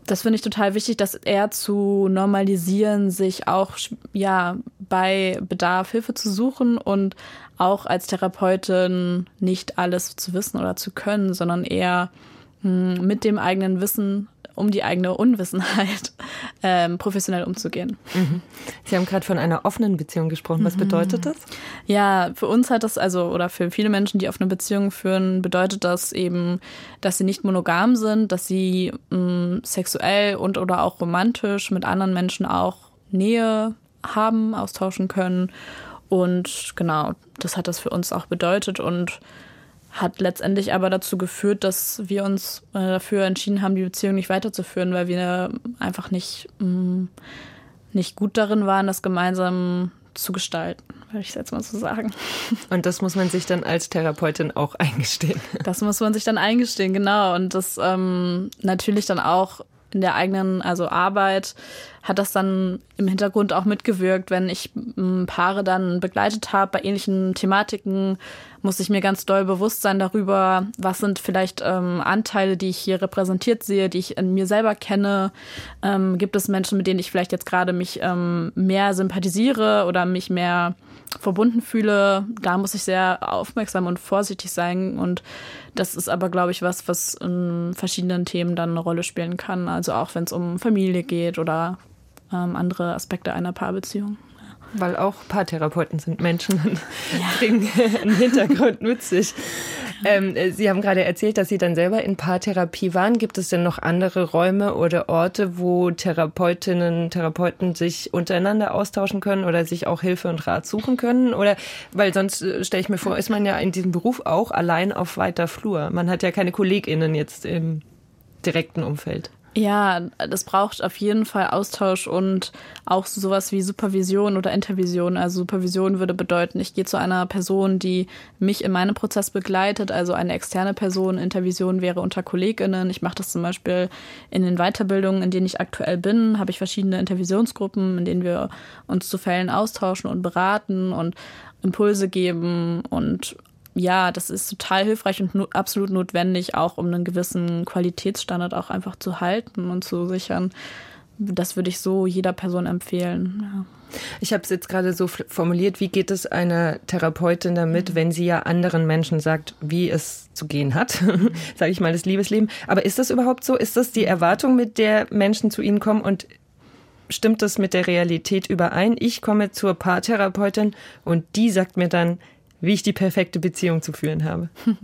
das finde ich total wichtig, dass er zu normalisieren, sich auch ja bei Bedarf Hilfe zu suchen und auch als Therapeutin nicht alles zu wissen oder zu können, sondern eher hm, mit dem eigenen Wissen um die eigene Unwissenheit [laughs] ähm, professionell umzugehen. Mhm. Sie haben gerade von einer offenen Beziehung gesprochen. Was mhm. bedeutet das? Ja, für uns hat das also oder für viele Menschen, die offene Beziehungen führen, bedeutet das eben, dass sie nicht monogam sind, dass sie mh, mm, sexuell und oder auch romantisch mit anderen Menschen auch Nähe haben, austauschen können. Und genau, das hat das für uns auch bedeutet und hat letztendlich aber dazu geführt, dass wir uns äh, dafür entschieden haben, die Beziehung nicht weiterzuführen, weil wir einfach nicht, mm, nicht gut darin waren, das gemeinsam zu gestalten, würde ich jetzt mal so sagen. [laughs] Und das muss man sich dann als Therapeutin auch eingestehen. [laughs] Das muss man sich dann eingestehen, genau. Und das ähm, natürlich dann auch in der eigenen, also Arbeit hat das dann im Hintergrund auch mitgewirkt, wenn ich Paare dann begleitet habe bei ähnlichen Thematiken, muss ich mir ganz doll bewusst sein darüber, was sind vielleicht ähm, Anteile, die ich hier repräsentiert sehe, die ich in mir selber kenne. Ähm, gibt es Menschen, mit denen ich vielleicht jetzt gerade mich ähm, mehr sympathisiere oder mich mehr verbunden fühle? Da muss ich sehr aufmerksam und vorsichtig sein. Und das ist aber, glaube ich, was, was in verschiedenen Themen dann eine Rolle spielen kann. Also auch wenn es um Familie geht oder ähm, andere Aspekte einer Paarbeziehung. Weil auch Paartherapeuten sind Menschen und [laughs] ja. bringen einen Hintergrund mit sich. Ähm, Sie haben gerade erzählt, dass Sie dann selber in Paartherapie waren. Gibt es denn noch andere Räume oder Orte, wo Therapeutinnen, Therapeuten sich untereinander austauschen können oder sich auch Hilfe und Rat suchen können? Oder weil sonst äh, stelle ich mir vor, ist man ja in diesem Beruf auch allein auf weiter Flur. Man hat ja keine KollegInnen jetzt im direkten Umfeld. Ja, das braucht auf jeden Fall Austausch und auch sowas wie Supervision oder Intervision. Also Supervision würde bedeuten, ich gehe zu einer Person, die mich in meinem Prozess begleitet, also eine externe Person. Intervision wäre unter KollegInnen. Ich mache das zum Beispiel in den Weiterbildungen, in denen ich aktuell bin, habe ich verschiedene Intervisionsgruppen, in denen wir uns zu Fällen austauschen und beraten und Impulse geben und ja, das ist total hilfreich und no absolut notwendig, auch um einen gewissen Qualitätsstandard auch einfach zu halten und zu sichern. Das würde ich so jeder Person empfehlen. Ja. Ich habe es jetzt gerade so formuliert, wie geht es einer Therapeutin damit, mhm. wenn sie ja anderen Menschen sagt, wie es zu gehen hat, [laughs] sage ich mal, das Liebesleben. Aber ist das überhaupt so? Ist das die Erwartung, mit der Menschen zu ihnen kommen und stimmt das mit der Realität überein? Ich komme zur Paartherapeutin und die sagt mir dann, wie ich die perfekte Beziehung zu führen habe? [laughs]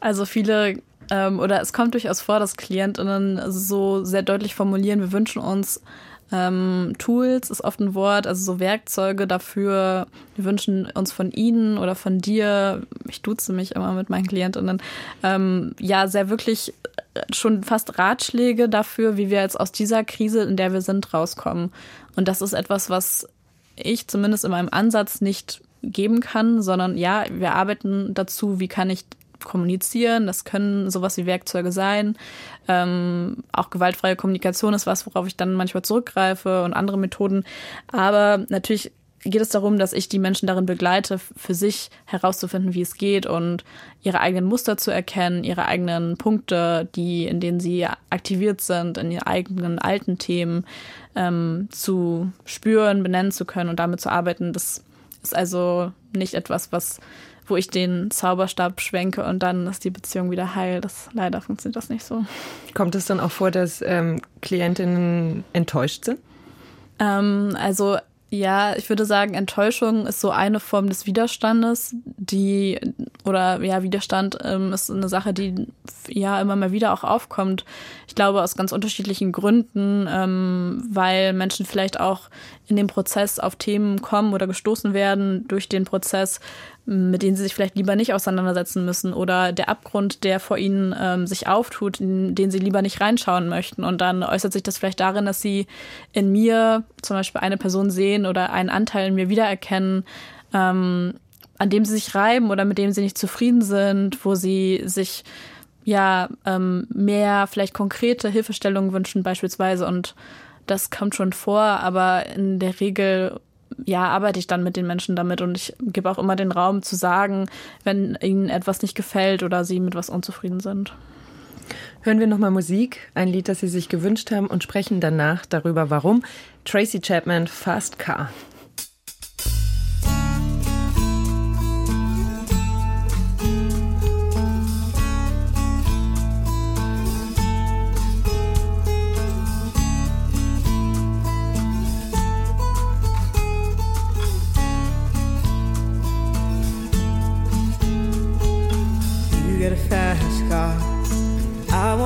Also viele ähm, oder es kommt durchaus vor, dass Klientinnen so sehr deutlich formulieren, wir wünschen uns ähm, Tools ist oft ein Wort, also so Werkzeuge dafür. Wir wünschen uns von Ihnen oder von dir, ich duze mich immer mit meinen Klientinnen, ähm, ja, sehr wirklich äh, schon fast Ratschläge dafür, wie wir jetzt aus dieser Krise, in der wir sind, rauskommen. Und das ist etwas, was ich zumindest in meinem Ansatz nicht geben kann, sondern ja, wir arbeiten dazu, wie kann ich kommunizieren. Das können sowas wie Werkzeuge sein. Ähm, auch gewaltfreie Kommunikation ist was, worauf ich dann manchmal zurückgreife und andere Methoden. Aber natürlich geht es darum, dass ich die Menschen darin begleite, für sich herauszufinden, wie es geht und ihre eigenen Muster zu erkennen, ihre eigenen Punkte, die, in denen sie aktiviert sind, in ihren eigenen alten Themen ähm, zu spüren, benennen zu können und damit zu arbeiten. Das ist also nicht etwas, was, wo ich den Zauberstab schwenke und dann ist die Beziehung wieder heil. Das leider funktioniert das nicht so. Kommt es dann auch vor, dass ähm, Klientinnen enttäuscht sind? Ähm, also ja, ich würde sagen, Enttäuschung ist so eine Form des Widerstandes, die oder ja, Widerstand ähm, ist eine Sache, die ja immer mal wieder auch aufkommt. Ich glaube aus ganz unterschiedlichen Gründen, ähm, weil Menschen vielleicht auch in dem Prozess auf Themen kommen oder gestoßen werden durch den Prozess, mit denen sie sich vielleicht lieber nicht auseinandersetzen müssen oder der Abgrund, der vor ihnen ähm, sich auftut, in den sie lieber nicht reinschauen möchten. Und dann äußert sich das vielleicht darin, dass sie in mir zum Beispiel eine Person sehen oder einen Anteil in mir wiedererkennen, ähm, an dem sie sich reiben oder mit dem sie nicht zufrieden sind, wo sie sich ja ähm, mehr vielleicht konkrete Hilfestellungen wünschen beispielsweise und das kommt schon vor, aber in der Regel ja, arbeite ich dann mit den Menschen damit und ich gebe auch immer den Raum zu sagen, wenn ihnen etwas nicht gefällt oder sie mit was unzufrieden sind. Hören wir nochmal Musik, ein Lied, das Sie sich gewünscht haben und sprechen danach darüber, warum. Tracy Chapman, Fast Car.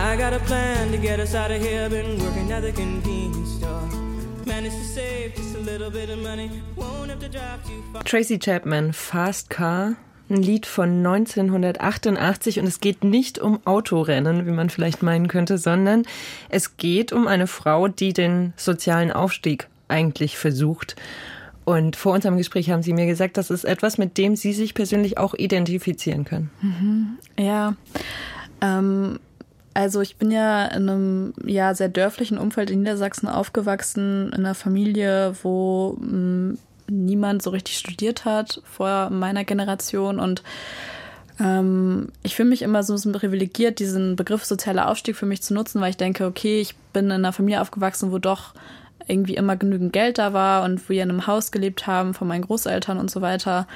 I got a plan to get us out of here. Been working at the convenience store. Managed to save just a little bit of money. Won't have to drive too far. Tracy Chapman, Fast Car. Ein Lied von 1988 und es geht nicht um Autorennen, wie man vielleicht meinen könnte, sondern es geht um eine Frau, die den sozialen Aufstieg eigentlich versucht. Und vor unserem Gespräch haben Sie mir gesagt, das ist etwas, mit dem Sie sich persönlich auch identifizieren können. Mhm. Ja. Ähm, also ich bin ja in einem ja sehr dörflichen Umfeld in Niedersachsen aufgewachsen, in einer Familie, wo mm, niemand so richtig studiert hat vor meiner Generation. Und ähm, ich fühle mich immer so ein bisschen privilegiert, diesen Begriff sozialer Aufstieg für mich zu nutzen, weil ich denke, okay, ich bin in einer Familie aufgewachsen, wo doch irgendwie immer genügend Geld da war und wir in einem Haus gelebt haben von meinen Großeltern und so weiter.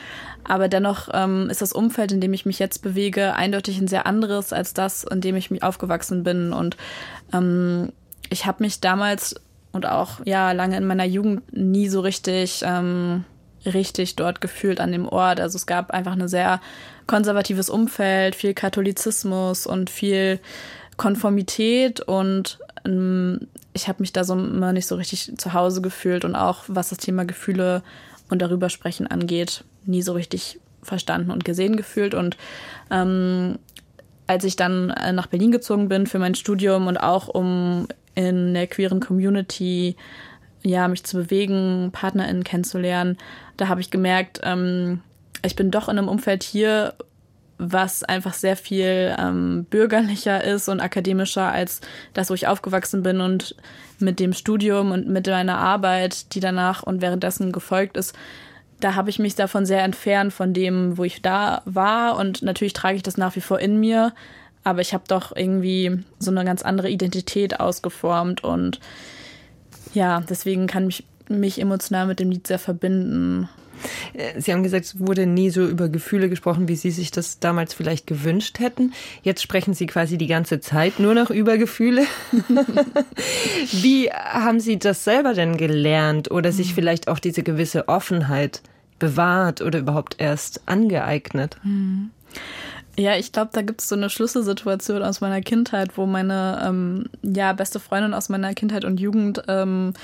Aber dennoch ähm, ist das Umfeld, in dem ich mich jetzt bewege, eindeutig ein sehr anderes als das, in dem ich mich aufgewachsen bin. Und ähm, ich habe mich damals und auch ja lange in meiner Jugend nie so richtig ähm, richtig dort gefühlt an dem Ort. Also es gab einfach ein sehr konservatives Umfeld, viel Katholizismus und viel Konformität und ich habe mich da so immer nicht so richtig zu Hause gefühlt und auch was das Thema Gefühle und darüber sprechen angeht, nie so richtig verstanden und gesehen gefühlt. Und ähm, als ich dann äh, nach Berlin gezogen bin für mein Studium und auch um in der queeren Community ja mich zu bewegen, PartnerInnen kennenzulernen, da habe ich gemerkt, ähm, ich bin doch in einem Umfeld hier, was einfach sehr viel ähm, bürgerlicher ist und akademischer als das, wo ich aufgewachsen bin und mit dem Studium und mit meiner Arbeit, die danach und währenddessen gefolgt ist, da habe ich mich davon sehr entfernt von dem, wo ich da war und natürlich trage ich das nach wie vor in mir, aber ich habe doch irgendwie so eine ganz andere Identität ausgeformt und ja, deswegen kann mich mich emotional mit dem Lied sehr verbinden. Äh, Sie haben gesagt, es wurde nie so über Gefühle gesprochen, wie Sie sich das damals vielleicht gewünscht hätten. Jetzt sprechen Sie quasi die ganze Zeit nur noch über Gefühle. [laughs] wie haben Sie das selber denn gelernt oder sich mhm. vielleicht auch diese gewisse Offenheit bewahrt oder überhaupt erst angeeignet? Mhm. Ja, ich glaube, da gibt es so eine Schlüsselsituation aus meiner Kindheit, wo meine ähm, ja, beste Freundin aus meiner Kindheit und Jugend ähm,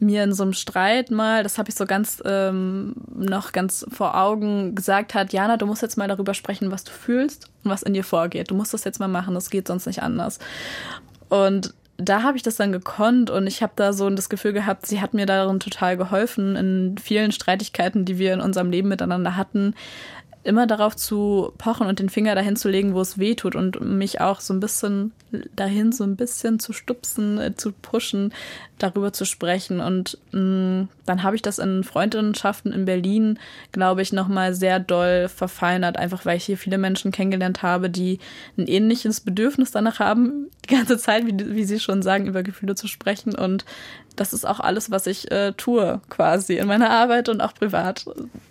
mir in so einem Streit mal, das habe ich so ganz ähm, noch ganz vor Augen gesagt hat, Jana, du musst jetzt mal darüber sprechen, was du fühlst und was in dir vorgeht. Du musst das jetzt mal machen, das geht sonst nicht anders. Und da habe ich das dann gekonnt und ich habe da so das Gefühl gehabt, sie hat mir darin total geholfen in vielen Streitigkeiten, die wir in unserem Leben miteinander hatten, immer darauf zu pochen und den Finger dahin zu legen, wo es weh tut und mich auch so ein bisschen dahin so ein bisschen zu stupsen, äh, zu pushen, darüber zu sprechen. Und mh, mm, dann habe ich das in Freundinnenschaften in Berlin, glaube ich, nochmal sehr doll verfeinert, einfach weil ich hier viele Menschen kennengelernt habe, die ein ähnliches Bedürfnis danach haben, die ganze Zeit, wie, wie Sie schon sagen, über Gefühle zu sprechen. Und das ist auch alles, was ich äh, tue, quasi in meiner Arbeit und auch privat,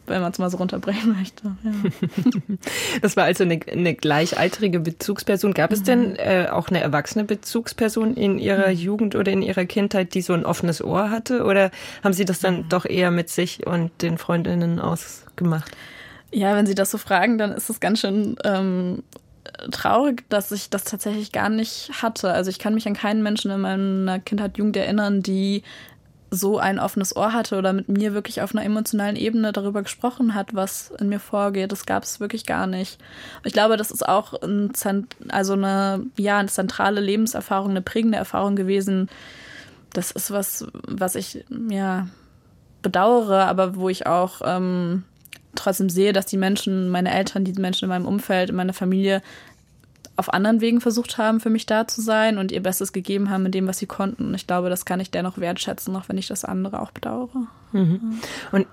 wenn man es mal so runterbrechen möchte. Ja. [laughs] Das war also eine, eine gleichaltrige Bezugsperson. Gab es denn äh, auch eine erwachsene Bezugsperson in Ihrer mhm. Jugend oder in Ihrer Kindheit, die so ein offenes Ohr hatte? Oder haben Sie das dann mhm. doch eher mit sich und den Freundinnen ausgemacht? Ja, wenn Sie das so fragen, dann ist es ganz schön ähm, traurig, dass ich das tatsächlich gar nicht hatte. Also ich kann mich an keinen Menschen in meiner Kindheit, Jugend erinnern, die so ein offenes Ohr hatte oder mit mir wirklich auf einer emotionalen Ebene darüber gesprochen hat, was in mir vorgeht. Das gab es wirklich gar nicht. Ich glaube, das ist auch ein also eine, ja, eine zentrale Lebenserfahrung, eine prägende Erfahrung gewesen. Das ist was, was ich ja bedauere, aber wo ich auch ähm, trotzdem sehe, dass die Menschen, meine Eltern, die Menschen in meinem Umfeld, in meiner Familie auf anderen Wegen versucht haben, für mich da zu sein und ihr Bestes gegeben haben in dem, was sie konnten. Und ich glaube, das kann ich dennoch wertschätzen, auch wenn ich das andere auch bedauere. Mhm. Und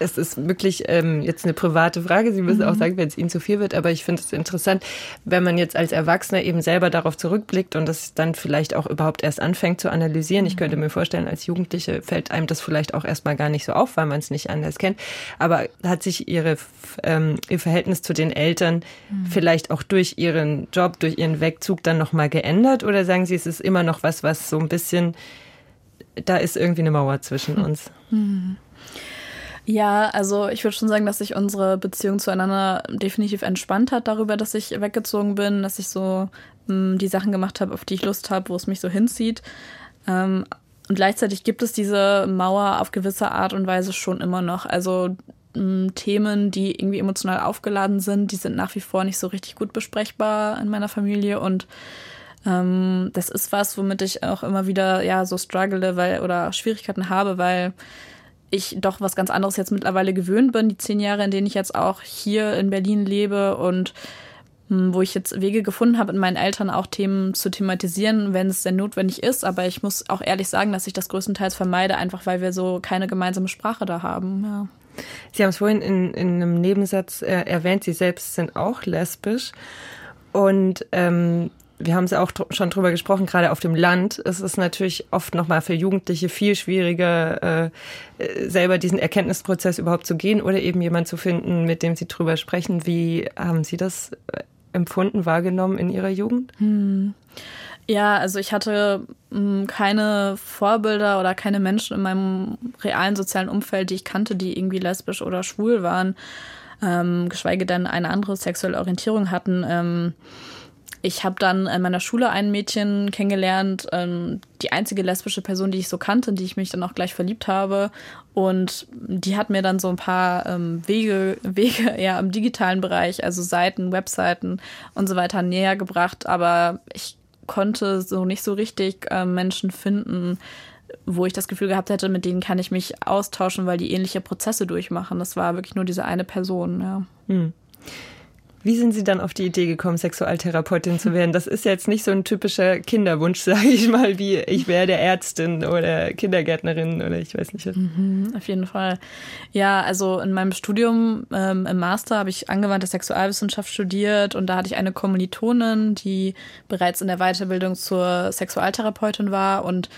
es ist wirklich ähm, jetzt eine private Frage. Sie müssen mhm. auch sagen, wenn es Ihnen zu viel wird, aber ich finde es interessant, wenn man jetzt als Erwachsener eben selber darauf zurückblickt und das dann vielleicht auch überhaupt erst anfängt zu analysieren. Ich könnte mir vorstellen, als Jugendliche fällt einem das vielleicht auch erstmal gar nicht so auf, weil man es nicht anders kennt. Aber hat sich Ihre, ähm, Ihr Verhältnis zu den Eltern mhm. vielleicht auch durch Ihren Job, durch Ihren Wegzug dann nochmal geändert? Oder sagen Sie, es ist immer noch was, was so ein bisschen, da ist irgendwie eine Mauer zwischen uns? Mhm. Ja, also ich würde schon sagen, dass sich unsere Beziehung zueinander definitiv entspannt hat darüber, dass ich weggezogen bin, dass ich so mh, hm, die Sachen gemacht habe, auf die ich Lust habe, wo es mich so hinzieht. Ähm, und gleichzeitig gibt es diese Mauer auf gewisse Art und Weise schon immer noch. Also mh, Themen, die irgendwie emotional aufgeladen sind, die sind nach wie vor nicht so richtig gut besprechbar in meiner Familie und ähm, das ist was, womit ich auch immer wieder ja so struggle, weil oder Schwierigkeiten habe, weil ich doch was ganz anderes jetzt mittlerweile gewöhnt bin, die zehn Jahre, in denen ich jetzt auch hier in Berlin lebe und hm, wo ich jetzt Wege gefunden habe, in meinen Eltern auch Themen zu thematisieren, wenn es denn notwendig ist. Aber ich muss auch ehrlich sagen, dass ich das größtenteils vermeide, einfach weil wir so keine gemeinsame Sprache da haben. Ja. Sie haben es vorhin in, in einem Nebensatz äh, erwähnt, Sie selbst sind auch lesbisch. Und ähm, wir haben es auch schon drüber gesprochen, gerade auf dem Land ist es natürlich oft nochmal für Jugendliche viel schwieriger, äh, selber diesen Erkenntnisprozess überhaupt zu gehen oder eben jemand zu finden, mit dem sie drüber sprechen. Wie haben Sie das äh, empfunden, wahrgenommen in Ihrer Jugend? Hm. Ja, also ich hatte mh, hm, keine Vorbilder oder keine Menschen in meinem realen sozialen Umfeld, die ich kannte, die irgendwie lesbisch oder schwul waren, ähm, geschweige denn eine andere sexuelle Orientierung hatten. Ähm, ich habe dann in meiner Schule ein Mädchen kennengelernt, ähm, die einzige lesbische Person, die ich so kannte, in die ich mich dann auch gleich verliebt habe. Und die hat mir dann so ein paar ähm, Wege, [laughs] Wege eher im digitalen Bereich, also Seiten, Webseiten und so weiter näher gebracht. Aber ich konnte so nicht so richtig äh, Menschen finden, wo ich das Gefühl gehabt hätte, mit denen kann ich mich austauschen, weil die ähnliche Prozesse durchmachen. Das war wirklich nur diese eine Person, ja. Hm. Wie sind Sie dann auf die Idee gekommen, Sexualtherapeutin zu werden? Das ist jetzt nicht so ein typischer Kinderwunsch, [laughs] sage ich mal, wie ich werde Ärztin oder Kindergärtnerin oder ich weiß nicht. Mhm, auf jeden Fall. Ja, also in meinem Studium ähm, im Master habe ich angewandte Sexualwissenschaft studiert und da hatte ich eine Kommilitonin, die bereits in der Weiterbildung zur Sexualtherapeutin war und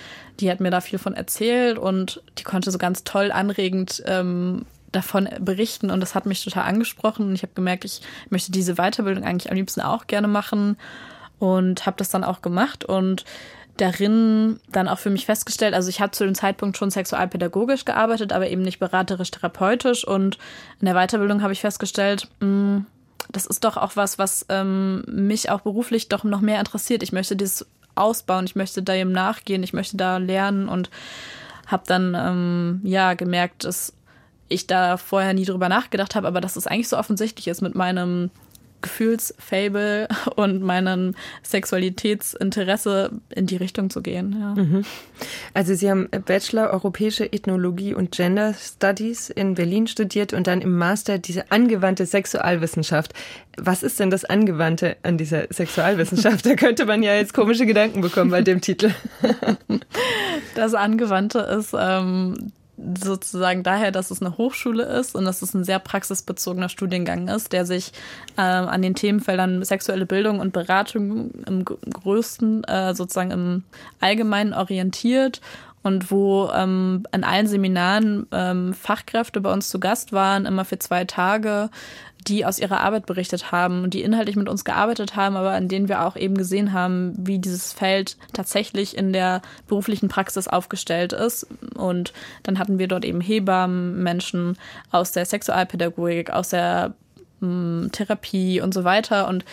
die hat mir da viel von erzählt und die konnte so ganz toll anregend ähm, davon berichten und das hat mich total angesprochen und ich habe gemerkt, ich möchte diese Weiterbildung eigentlich am liebsten auch gerne machen und habe das dann auch gemacht und darin dann auch für mich festgestellt, also ich habe zu dem Zeitpunkt schon sexualpädagogisch gearbeitet, aber eben nicht beraterisch therapeutisch und in der Weiterbildung habe ich festgestellt, mh, mm, das ist doch auch was, was ähm, mich auch beruflich doch noch mehr interessiert. Ich möchte das ausbauen, ich möchte da eben nachgehen, ich möchte da lernen und habe dann ähm, ja gemerkt, dass ich da vorher nie drüber nachgedacht habe, aber dass es eigentlich so offensichtlich ist mit meinem Gefühlsfable [laughs] und meinem Sexualitätsinteresse in die Richtung zu gehen. Ja. Mhm. Also Sie haben Bachelor Europäische Ethnologie und Gender Studies in Berlin studiert und dann im Master diese angewandte Sexualwissenschaft. Was ist denn das Angewandte an dieser Sexualwissenschaft? [laughs] Da könnte man ja jetzt komische Gedanken bekommen bei dem Titel. [laughs] Das Angewandte ist ähm, sozusagen daher, dass es eine Hochschule ist und dass es ein sehr praxisbezogener Studiengang ist, der sich äh, an den Themenfeldern sexuelle Bildung und Beratung im größten, äh, sozusagen im Allgemeinen orientiert und wo ähm, an allen Seminaren ähm, Fachkräfte bei uns zu Gast waren, immer für zwei Tage, die aus ihrer Arbeit berichtet haben und die inhaltlich mit uns gearbeitet haben, aber an denen wir auch eben gesehen haben, wie dieses Feld tatsächlich in der beruflichen Praxis aufgestellt ist. Und dann hatten wir dort eben Hebammen, Menschen aus der Sexualpädagogik, aus der mh, hm, Therapie und so weiter. Und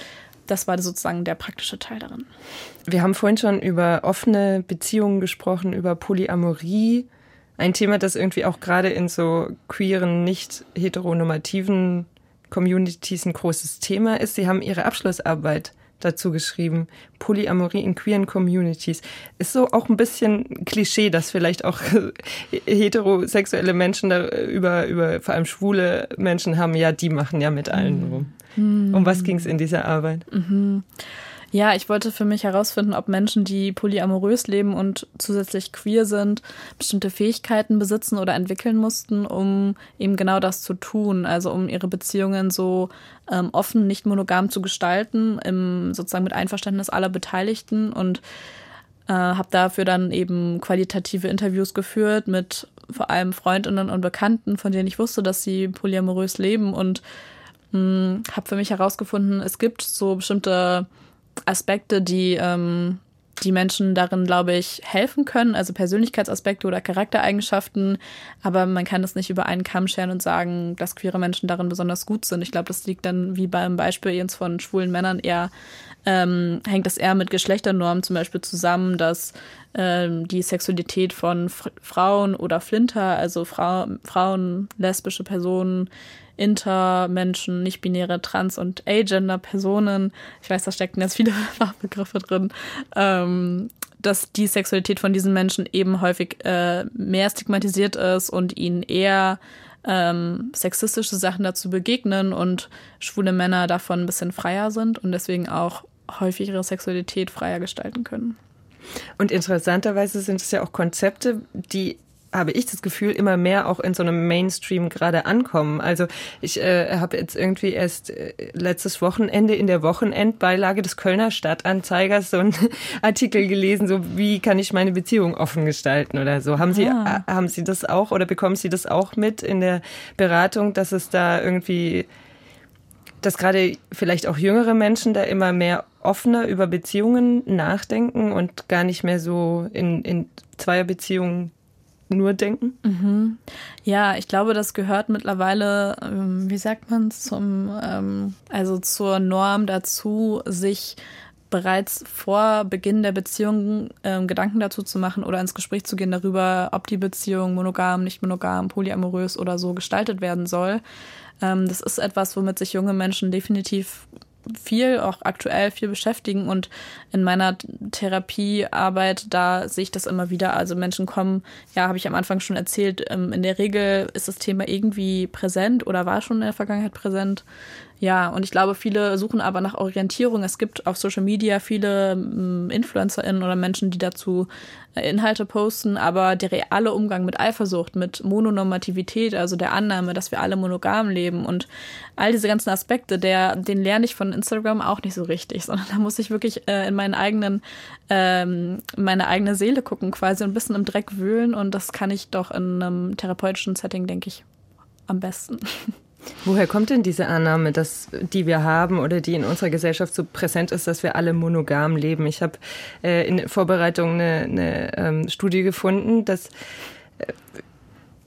das war sozusagen der praktische Teil darin. Wir haben vorhin schon über offene Beziehungen gesprochen, über Polyamorie. Ein Thema, das irgendwie auch gerade in so queeren, nicht heteronormativen Communities ein großes Thema ist. Sie haben ihre Abschlussarbeit dazu geschrieben. Polyamorie in queeren Communities. Ist so auch ein bisschen Klischee, dass vielleicht auch [laughs] heterosexuelle Menschen da über, über vor allem schwule Menschen haben, ja, die machen ja mit allen rum. Mhm. Um was ging es in dieser Arbeit? Mhm. Ja, ich wollte für mich herausfinden, ob Menschen, die polyamorös leben und zusätzlich queer sind, bestimmte Fähigkeiten besitzen oder entwickeln mussten, um eben genau das zu tun. Also um ihre Beziehungen so ähm, offen, nicht monogam zu gestalten, im, sozusagen mit Einverständnis aller Beteiligten und äh, habe dafür dann eben qualitative Interviews geführt mit vor allem Freundinnen und Bekannten, von denen ich wusste, dass sie polyamorös leben und habe für mich herausgefunden, es gibt so bestimmte Aspekte, die ähm, die Menschen darin, glaube ich, helfen können, also Persönlichkeitsaspekte oder Charaktereigenschaften, aber man kann das nicht über einen Kamm scheren und sagen, dass queere Menschen darin besonders gut sind. Ich glaube, das liegt dann wie beim Beispiel jetzt von schwulen Männern eher, ähm, hängt das eher mit Geschlechternormen zum Beispiel zusammen, dass ähm, die Sexualität von Frauen oder Flinter, also Fra Frauen, lesbische Personen, Intermenschen, nicht-binäre, trans- und agender-Personen, ich weiß, da stecken jetzt viele [laughs] Fachbegriffe drin, ähm, dass die Sexualität von diesen Menschen eben häufig äh, mehr stigmatisiert ist und ihnen eher ähm, sexistische Sachen dazu begegnen und schwule Männer davon ein bisschen freier sind und deswegen auch häufig ihre Sexualität freier gestalten können. Und interessanterweise sind es ja auch Konzepte, die habe ich das Gefühl, immer mehr auch in so einem Mainstream gerade ankommen. Also ich äh, habe jetzt irgendwie erst äh, letztes Wochenende in der Wochenendbeilage des Kölner Stadtanzeigers so einen [laughs] Artikel gelesen, so wie kann ich meine Beziehung offen gestalten oder so. Haben Sie, Ah. äh, haben Sie das auch oder bekommen Sie das auch mit in der Beratung, dass es da irgendwie, dass gerade vielleicht auch jüngere Menschen da immer mehr offener über Beziehungen nachdenken und gar nicht mehr so in, in Zweierbeziehungen nur denken? Ja, ich glaube, das gehört mittlerweile, ähm, wie sagt man, zum, ähm, also zur Norm dazu, sich bereits vor Beginn der Beziehung ähm, Gedanken dazu zu machen oder ins Gespräch zu gehen darüber, ob die Beziehung monogam, nicht monogam, polyamorös oder so gestaltet werden soll. Ähm, das ist etwas, womit sich junge Menschen definitiv viel, auch aktuell viel beschäftigen und in meiner Therapiearbeit, da sehe ich das immer wieder. Also Menschen kommen, ja, habe ich am Anfang schon erzählt, ähm, in der Regel ist das Thema irgendwie präsent oder war schon in der Vergangenheit präsent. Ja, und ich glaube, viele suchen aber nach Orientierung. Es gibt auf Social Media viele ähm, InfluencerInnen oder Menschen, die dazu äh, Inhalte posten, aber der reale Umgang mit Eifersucht, mit Mononormativität, also der Annahme, dass wir alle monogam leben und all diese ganzen Aspekte, der, den lerne ich von Instagram auch nicht so richtig, [laughs] sondern da muss ich wirklich äh, in meinen eigenen, ähm, meine eigene Seele gucken quasi ein bisschen im Dreck wühlen und das kann ich doch in einem therapeutischen Setting, denke ich, am besten. [laughs] Woher kommt denn diese Annahme, dass, die wir haben oder die in unserer Gesellschaft so präsent ist, dass wir alle monogam leben? Ich habe äh, in Vorbereitung eine, eine ähm, Studie gefunden, dass äh,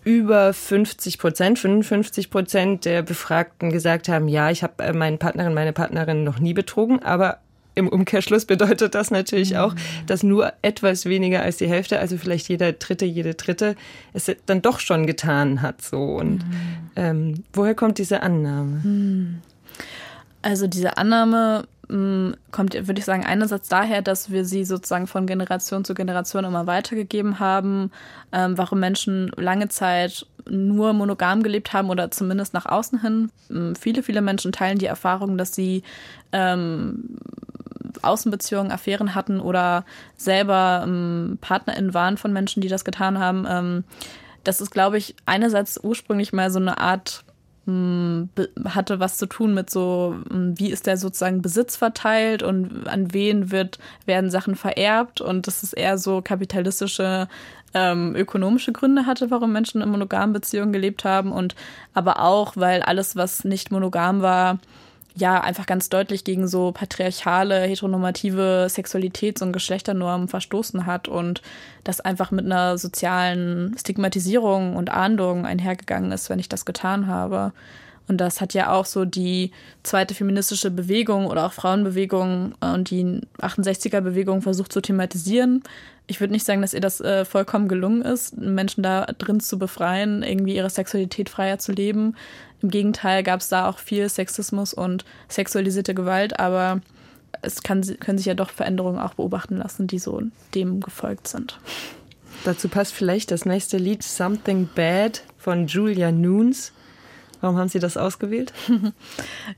über 50 Prozent, 55 Prozent der Befragten gesagt haben, ja, ich habe äh, meinen Partnerin, meine Partnerin noch nie betrogen, aber im Umkehrschluss bedeutet das natürlich auch, dass nur etwas weniger als die Hälfte, also vielleicht jeder Dritte, jede Dritte, es dann doch schon getan hat. So und ähm, woher kommt diese Annahme? Also diese Annahme mh, kommt, würde ich sagen, einerseits daher, dass wir sie sozusagen von Generation zu Generation immer weitergegeben haben, ähm, warum Menschen lange Zeit nur monogam gelebt haben oder zumindest nach außen hin. Ähm, viele, viele Menschen teilen die Erfahrung, dass sie ähm, Außenbeziehungen, Affären hatten oder selber ähm, PartnerInnen waren von Menschen, die das getan haben. Ähm, das ist, glaube ich, einerseits ursprünglich mal so eine Art be- hatte was zu tun mit so, mh, wie ist der sozusagen Besitz verteilt und an wen wird, werden Sachen vererbt und das ist eher so kapitalistische ähm, ökonomische Gründe hatte, warum Menschen in monogamen Beziehungen gelebt haben und aber auch, weil alles, was nicht monogam war, ja, einfach ganz deutlich gegen so patriarchale, heteronormative Sexualitäts- und Geschlechternormen verstoßen hat und das einfach mit einer sozialen Stigmatisierung und Ahndung einhergegangen ist, wenn ich das getan habe. Und das hat ja auch so die zweite feministische Bewegung oder auch Frauenbewegung äh, und die 68er-Bewegung versucht zu thematisieren. Ich würde nicht sagen, dass ihr das äh, vollkommen gelungen ist, Menschen da drin zu befreien, irgendwie ihre Sexualität freier zu leben. Im Gegenteil gab es da auch viel Sexismus und sexualisierte Gewalt, aber es kann, können sich ja doch Veränderungen auch beobachten lassen, die so dem gefolgt sind. Dazu passt vielleicht das nächste Lied Something Bad von Julia Nunes. Warum haben Sie das ausgewählt? [laughs]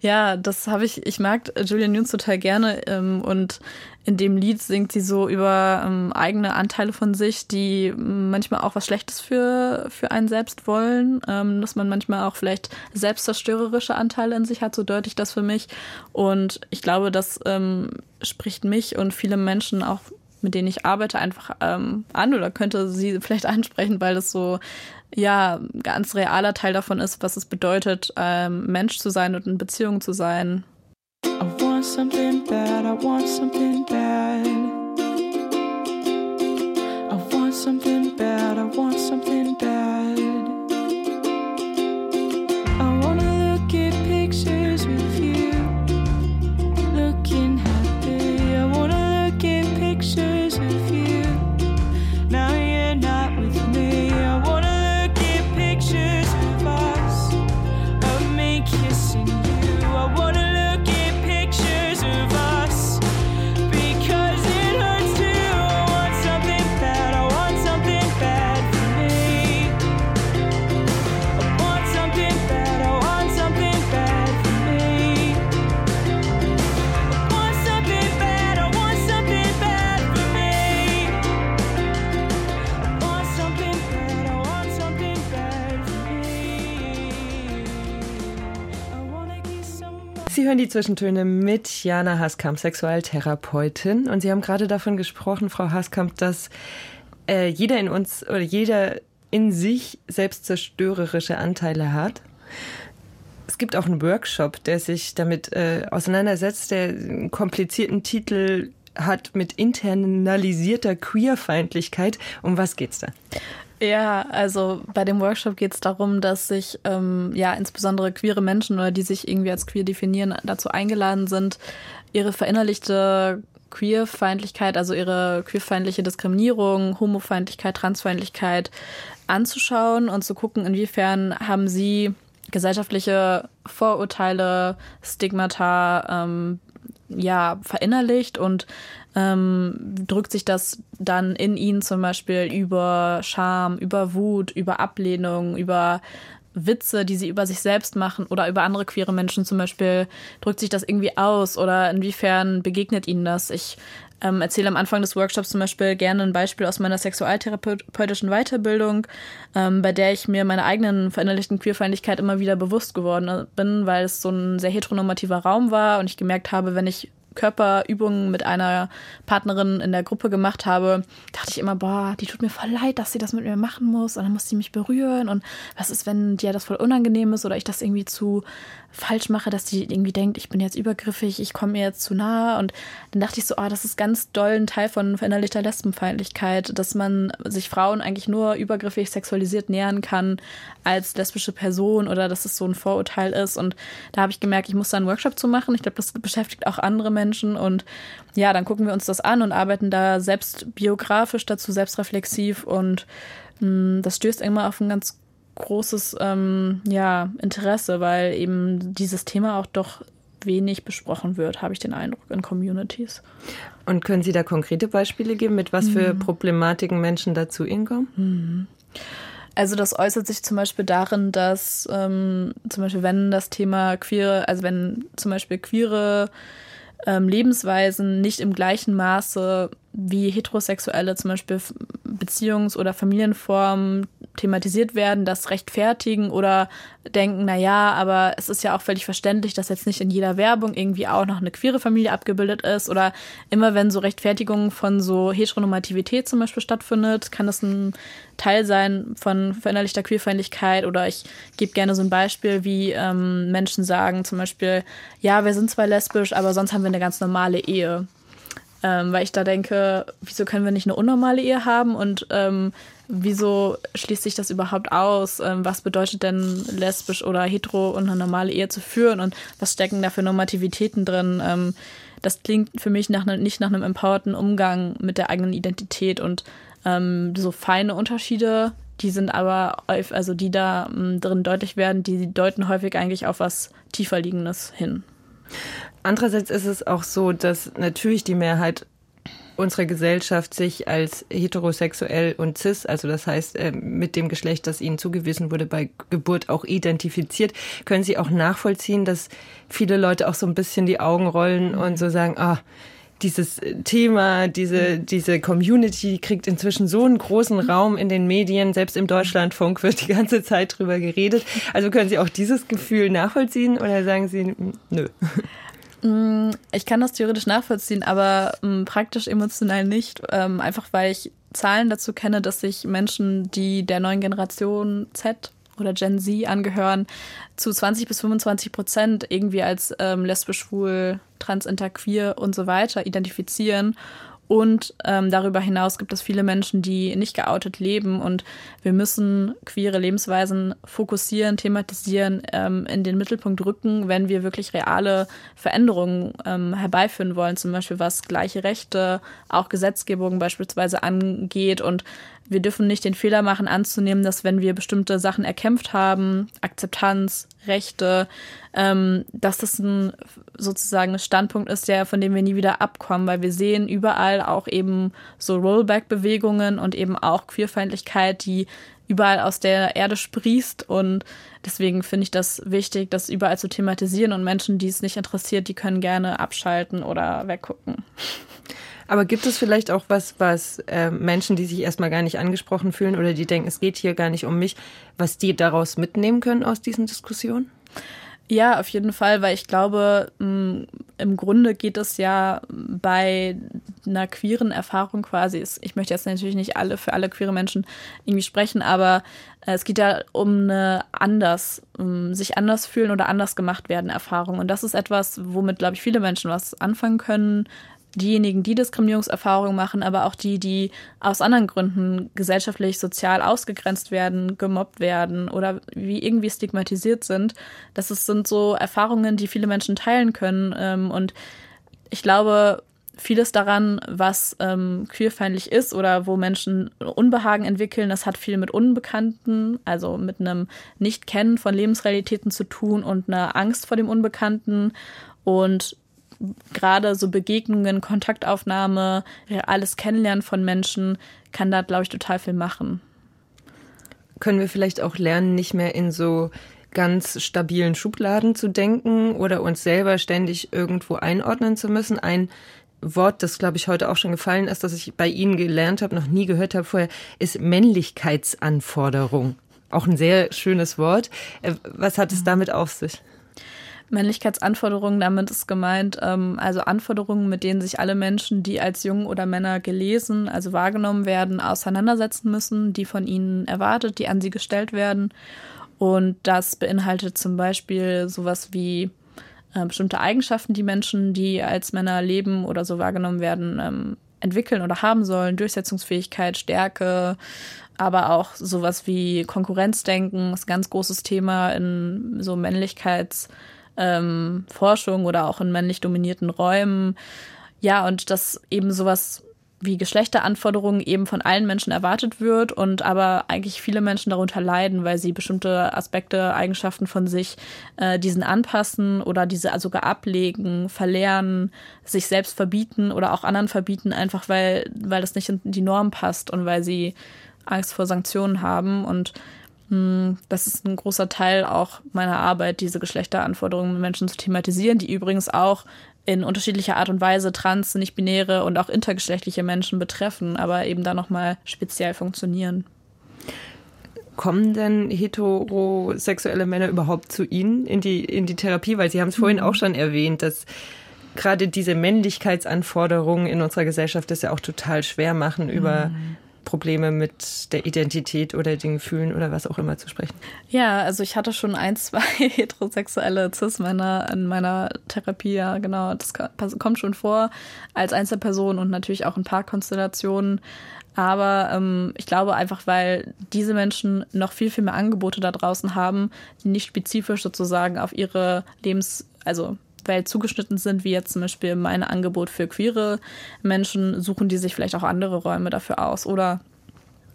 Ja, das habe ich, ich mag Julia Nunes total gerne ähm, und in dem Lied singt sie so über ähm, eigene Anteile von sich, die manchmal auch was Schlechtes für, für einen selbst wollen, ähm, dass man manchmal auch vielleicht selbstzerstörerische Anteile in sich hat, so deutlich das für mich. Und ich glaube, das ähm, spricht mich und viele Menschen auch mit denen ich arbeite, einfach ähm, an oder könnte sie vielleicht [laughs] ansprechen, weil das so ja ganz realer Teil davon ist, was es bedeutet, ähm, Mensch zu sein und in Beziehung zu sein. I want something bad, I want something bad. Sie hören die Zwischentöne mit Jana Haskamp, Sexualtherapeutin. Und Sie haben gerade davon gesprochen, Frau Haskamp, dass äh, jeder in uns oder jeder in sich selbstzerstörerische Anteile hat. Es gibt auch einen Workshop, der sich damit äh, auseinandersetzt, der einen komplizierten Titel hat mit internalisierter Queerfeindlichkeit. Um was geht's da? Ja, also bei dem Workshop geht es darum, dass sich ähm, ja insbesondere queere Menschen oder die sich irgendwie als queer definieren, dazu eingeladen sind, ihre verinnerlichte Queerfeindlichkeit, also ihre queerfeindliche Diskriminierung, Homofeindlichkeit, Transfeindlichkeit anzuschauen und zu gucken, inwiefern haben sie gesellschaftliche Vorurteile, Stigmata, ähm, ja, verinnerlicht und ähm, drückt sich das dann in ihnen zum Beispiel über Scham, über Wut, über Ablehnung, über Witze, die sie über sich selbst machen oder über andere queere Menschen zum Beispiel, drückt sich das irgendwie aus oder inwiefern begegnet ihnen das? Ich ähm, erzähle am Anfang des Workshops zum Beispiel gerne ein Beispiel aus meiner sexualtherapeutischen Weiterbildung, ähm, bei der ich mir meiner eigenen verinnerlichten Queerfeindlichkeit immer wieder bewusst geworden bin, weil es so ein sehr heteronormativer Raum war und ich gemerkt habe, wenn ich Körperübungen mit einer Partnerin in der Gruppe gemacht habe, dachte ich immer, boah, die tut mir voll leid, dass sie das mit mir machen muss und dann muss sie mich berühren und was ist, wenn dir das voll unangenehm ist oder ich das irgendwie zu falsch mache, dass die irgendwie denkt, ich bin jetzt übergriffig, ich komme mir jetzt zu nahe. Und dann dachte ich so, oh, das ist ganz doll ein Teil von verinnerlichter Lesbenfeindlichkeit, dass man sich Frauen eigentlich nur übergriffig sexualisiert nähern kann als lesbische Person oder dass es so ein Vorurteil ist. Und da habe ich gemerkt, ich muss da einen Workshop zu machen. Ich glaube, das beschäftigt auch andere Menschen. Und ja, dann gucken wir uns das an und arbeiten da selbst biografisch dazu, selbstreflexiv und hm, das stößt immer auf ein ganz großes ähm, ja, Interesse, weil eben dieses Thema auch doch wenig besprochen wird, habe ich den Eindruck, in Communities. Und können Sie da konkrete Beispiele geben, mit was für mhm. Problematiken Menschen dazu Ihnen kommen? Mhm. Also das äußert sich zum Beispiel darin, dass ähm, zum Beispiel wenn das Thema queere, also wenn zum Beispiel queere ähm, Lebensweisen nicht im gleichen Maße wie heterosexuelle zum Beispiel Beziehungs- oder Familienformen thematisiert werden, das rechtfertigen oder denken, na ja, aber es ist ja auch völlig verständlich, dass jetzt nicht in jeder Werbung irgendwie auch noch eine queere Familie abgebildet ist oder immer wenn so Rechtfertigungen von so Heteronormativität zum Beispiel stattfindet, kann das ein Teil sein von verinnerlichter Queerfeindlichkeit oder ich gebe gerne so ein Beispiel, wie ähm, Menschen sagen zum Beispiel, ja, wir sind zwar lesbisch, aber sonst haben wir eine ganz normale Ehe. Ähm, weil ich da denke, wieso können wir nicht eine unnormale Ehe haben und ähm, wieso schließt sich das überhaupt aus? Ähm, was bedeutet denn lesbisch oder hetero und eine normale Ehe zu führen und was stecken da für Normativitäten drin? Ähm, das klingt für mich nach ne, nicht nach einem empowerten Umgang mit der eigenen Identität und ähm, so feine Unterschiede, die sind aber, also die da ähm, drin deutlich werden, die deuten häufig eigentlich auf was tiefer liegendes hin. Andererseits ist es auch so, dass natürlich die Mehrheit unserer Gesellschaft sich als heterosexuell und cis, also das heißt äh, mit dem Geschlecht, das ihnen zugewiesen wurde bei Geburt auch identifiziert, können Sie auch nachvollziehen, dass viele Leute auch so ein bisschen die Augen rollen und so sagen, ah, dieses Thema, diese, diese Community kriegt inzwischen so einen großen Raum in den Medien, selbst im Deutschlandfunk wird die ganze Zeit drüber geredet. Also können Sie auch dieses Gefühl nachvollziehen oder sagen Sie, nö? [laughs] Mm, ich kann das theoretisch nachvollziehen, aber mm, praktisch emotional nicht. Ähm, einfach weil ich Zahlen dazu kenne, dass sich Menschen, die der neuen Generation Z oder Gen Z angehören, zu 20 bis 25 Prozent irgendwie als ähm, lesbisch, schwul, trans, interqueer und so weiter identifizieren und ähm, darüber hinaus gibt es viele Menschen, die nicht geoutet leben. Und wir müssen queere Lebensweisen fokussieren, thematisieren, ähm, in den Mittelpunkt rücken, wenn wir wirklich reale Veränderungen ähm, herbeiführen wollen. Zum Beispiel was gleiche Rechte, auch Gesetzgebung beispielsweise angeht. Und wir dürfen nicht den Fehler machen, anzunehmen, dass wenn wir bestimmte Sachen erkämpft haben, Akzeptanz, Rechte, ähm, dass das ein sozusagen ein Standpunkt ist, der von dem wir nie wieder abkommen, weil wir sehen überall auch eben so Rollback-Bewegungen und eben auch Queerfeindlichkeit, die überall aus der Erde sprießt und deswegen finde ich das wichtig, das überall zu thematisieren und Menschen, die es nicht interessiert, die können gerne abschalten oder weggucken. Aber gibt es vielleicht auch was, was äh, Menschen, die sich erstmal gar nicht angesprochen fühlen oder die denken, es geht hier gar nicht um mich, was die daraus mitnehmen können aus diesen Diskussionen? Ja, auf jeden Fall, weil ich glaube, mm, im Grunde geht es ja bei einer queeren Erfahrung quasi, ich möchte jetzt natürlich nicht alle für alle queere Menschen irgendwie sprechen, aber äh, es geht ja um eine anders, um sich anders fühlen oder anders gemacht werden Erfahrung. Und das ist etwas, womit, glaube ich, viele Menschen was anfangen können, diejenigen, die Diskriminierungserfahrungen machen, aber auch die, die aus anderen Gründen gesellschaftlich, sozial ausgegrenzt werden, gemobbt werden oder wie irgendwie stigmatisiert sind. Das ist, sind so Erfahrungen, die viele Menschen teilen können. Ähm, und ich glaube, vieles daran, was ähm, queerfeindlich ist oder wo Menschen Unbehagen entwickeln, das hat viel mit Unbekannten, also mit einem Nicht-Kennen von Lebensrealitäten zu tun und einer Angst vor dem Unbekannten. Und gerade so Begegnungen, Kontaktaufnahme, alles Kennenlernen von Menschen kann da, glaube ich, total viel machen. Können wir vielleicht auch lernen, nicht mehr in so ganz stabilen Schubladen zu denken oder uns selber ständig irgendwo einordnen zu müssen? Ein Wort, das glaube ich heute auch schon gefallen ist, das ich bei Ihnen gelernt habe, noch nie gehört habe vorher, ist Männlichkeitsanforderung. Auch ein sehr schönes Wort. Äh, was hat es damit auf sich? Männlichkeitsanforderungen, damit ist gemeint, ähm, also Anforderungen, mit denen sich alle Menschen, die als Jungen oder Männer gelesen, also wahrgenommen werden, auseinandersetzen müssen, die von ihnen erwartet, die an sie gestellt werden. Und das beinhaltet zum Beispiel sowas wie äh, bestimmte Eigenschaften, die Menschen, die als Männer leben oder so wahrgenommen werden, ähm, entwickeln oder haben sollen. Durchsetzungsfähigkeit, Stärke, aber auch sowas wie Konkurrenzdenken ist ein ganz großes Thema in so Männlichkeits- ähm, Forschung oder auch in männlich dominierten Räumen. Ja, und dass eben sowas wie Geschlechteranforderungen eben von allen Menschen erwartet wird und aber eigentlich viele Menschen darunter leiden, weil sie bestimmte Aspekte, Eigenschaften von sich äh, diesen anpassen oder diese sogar ablegen, verlernen, sich selbst verbieten oder auch anderen verbieten, einfach weil, weil das nicht in die Norm passt und weil sie Angst vor Sanktionen haben und das ist ein großer Teil auch meiner Arbeit, diese Geschlechteranforderungen mit Menschen zu thematisieren, die übrigens auch in unterschiedlicher Art und Weise trans, nicht-binäre und auch intergeschlechtliche Menschen betreffen, aber eben da nochmal speziell funktionieren. Kommen denn heterosexuelle Männer überhaupt zu Ihnen in die, in die Therapie? Weil Sie haben es vorhin mhm. auch schon erwähnt, dass gerade diese Männlichkeitsanforderungen in unserer Gesellschaft das ja auch total schwer machen, über mhm. Probleme mit der Identität oder den Gefühlen oder was auch immer zu sprechen? Ja, also ich hatte schon ein, zwei [laughs] heterosexuelle Cis-Männer in meiner Therapie, ja, genau. Das kommt schon vor als Einzelperson und natürlich auch ein paar Konstellationen. Aber ähm, ich glaube einfach, weil diese Menschen noch viel, viel mehr Angebote da draußen haben, die nicht spezifisch sozusagen auf ihre Lebens-, also Welt zugeschnitten sind, wie jetzt zum Beispiel mein Angebot für queere Menschen, suchen die sich vielleicht auch andere Räume dafür aus oder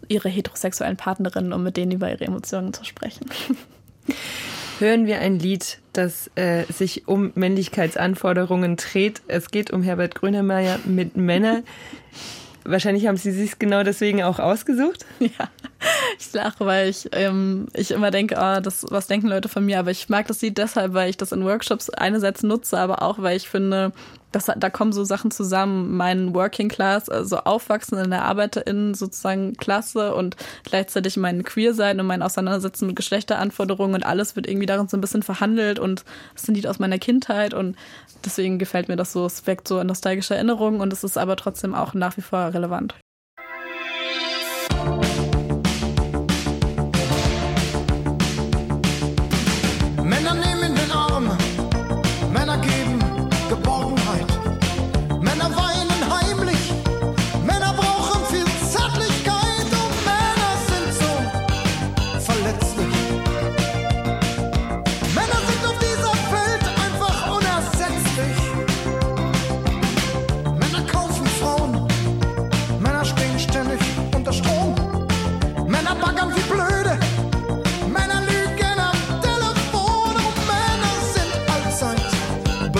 ihre heterosexuellen Partnerinnen, um mit denen über ihre Emotionen zu sprechen. [laughs] Hören wir ein Lied, das äh, sich um Männlichkeitsanforderungen dreht. Es geht um Herbert Grönemeyer mit Männer. Wahrscheinlich haben Sie sich genau deswegen auch ausgesucht. [laughs] Ja, ich lache, weil ich, ähm, ich immer denke, ah, das, was denken Leute von mir? Aber ich mag das Lied deshalb, weil ich das in Workshops einerseits nutze, aber auch, weil ich finde, das, da kommen so Sachen zusammen. Mein Working Class, also Aufwachsen in der ArbeiterInnen sozusagen Klasse und gleichzeitig mein Queer-Sein und mein Auseinandersetzen mit Geschlechteranforderungen und alles wird irgendwie darin so ein bisschen verhandelt und es ein Lied aus meiner Kindheit und deswegen gefällt mir das so. Es weckt so nostalgische Erinnerungen und es ist aber trotzdem auch nach wie vor relevant.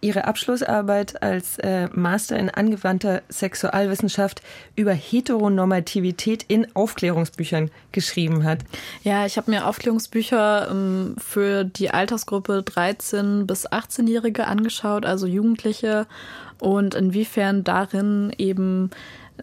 ihre Abschlussarbeit als äh, Master in angewandter Sexualwissenschaft über Heteronormativität in Aufklärungsbüchern geschrieben hat. Ja, ich habe mir Aufklärungsbücher ähm, für die Altersgruppe 13 bis 18-Jährige angeschaut, also Jugendliche, und inwiefern darin eben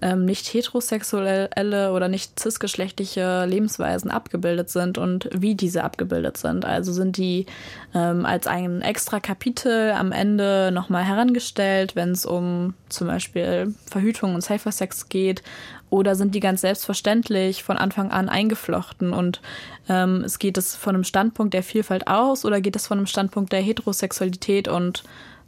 ähm, nicht heterosexuelle oder nicht cisgeschlechtliche Lebensweisen abgebildet sind und wie diese abgebildet sind. Also sind die ähm, als ein extra Kapitel am Ende nochmal herangestellt, wenn es um zum Beispiel Verhütung und Safer Sex geht, oder sind die ganz selbstverständlich von Anfang an eingeflochten und ähm, es geht es von einem Standpunkt der Vielfalt aus oder geht es von einem Standpunkt der Heterosexualität und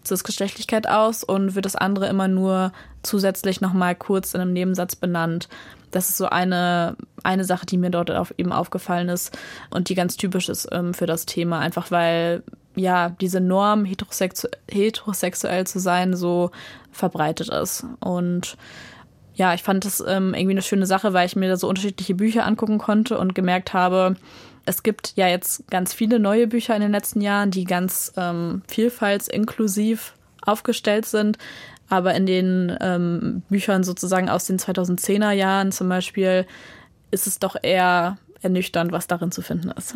Cisgeschlechtlichkeit aus und wird das andere immer nur zusätzlich nochmal kurz in einem Nebensatz benannt. Das ist so eine, eine Sache, die mir dort auf, eben aufgefallen ist und die ganz typisch ist ähm, für das Thema, einfach weil ja diese Norm, heterosexu heterosexuell zu sein, so verbreitet ist. Und ja, ich fand das ähm, irgendwie eine schöne Sache, weil ich mir da so unterschiedliche Bücher angucken konnte und gemerkt habe, es gibt ja jetzt ganz viele neue Bücher in den letzten Jahren, die ganz ähm, vielfaltsinklusiv aufgestellt sind. Aber in den ähm, Büchern sozusagen aus den 2010er Jahren zum Beispiel ist es doch eher ernüchternd, was darin zu finden ist.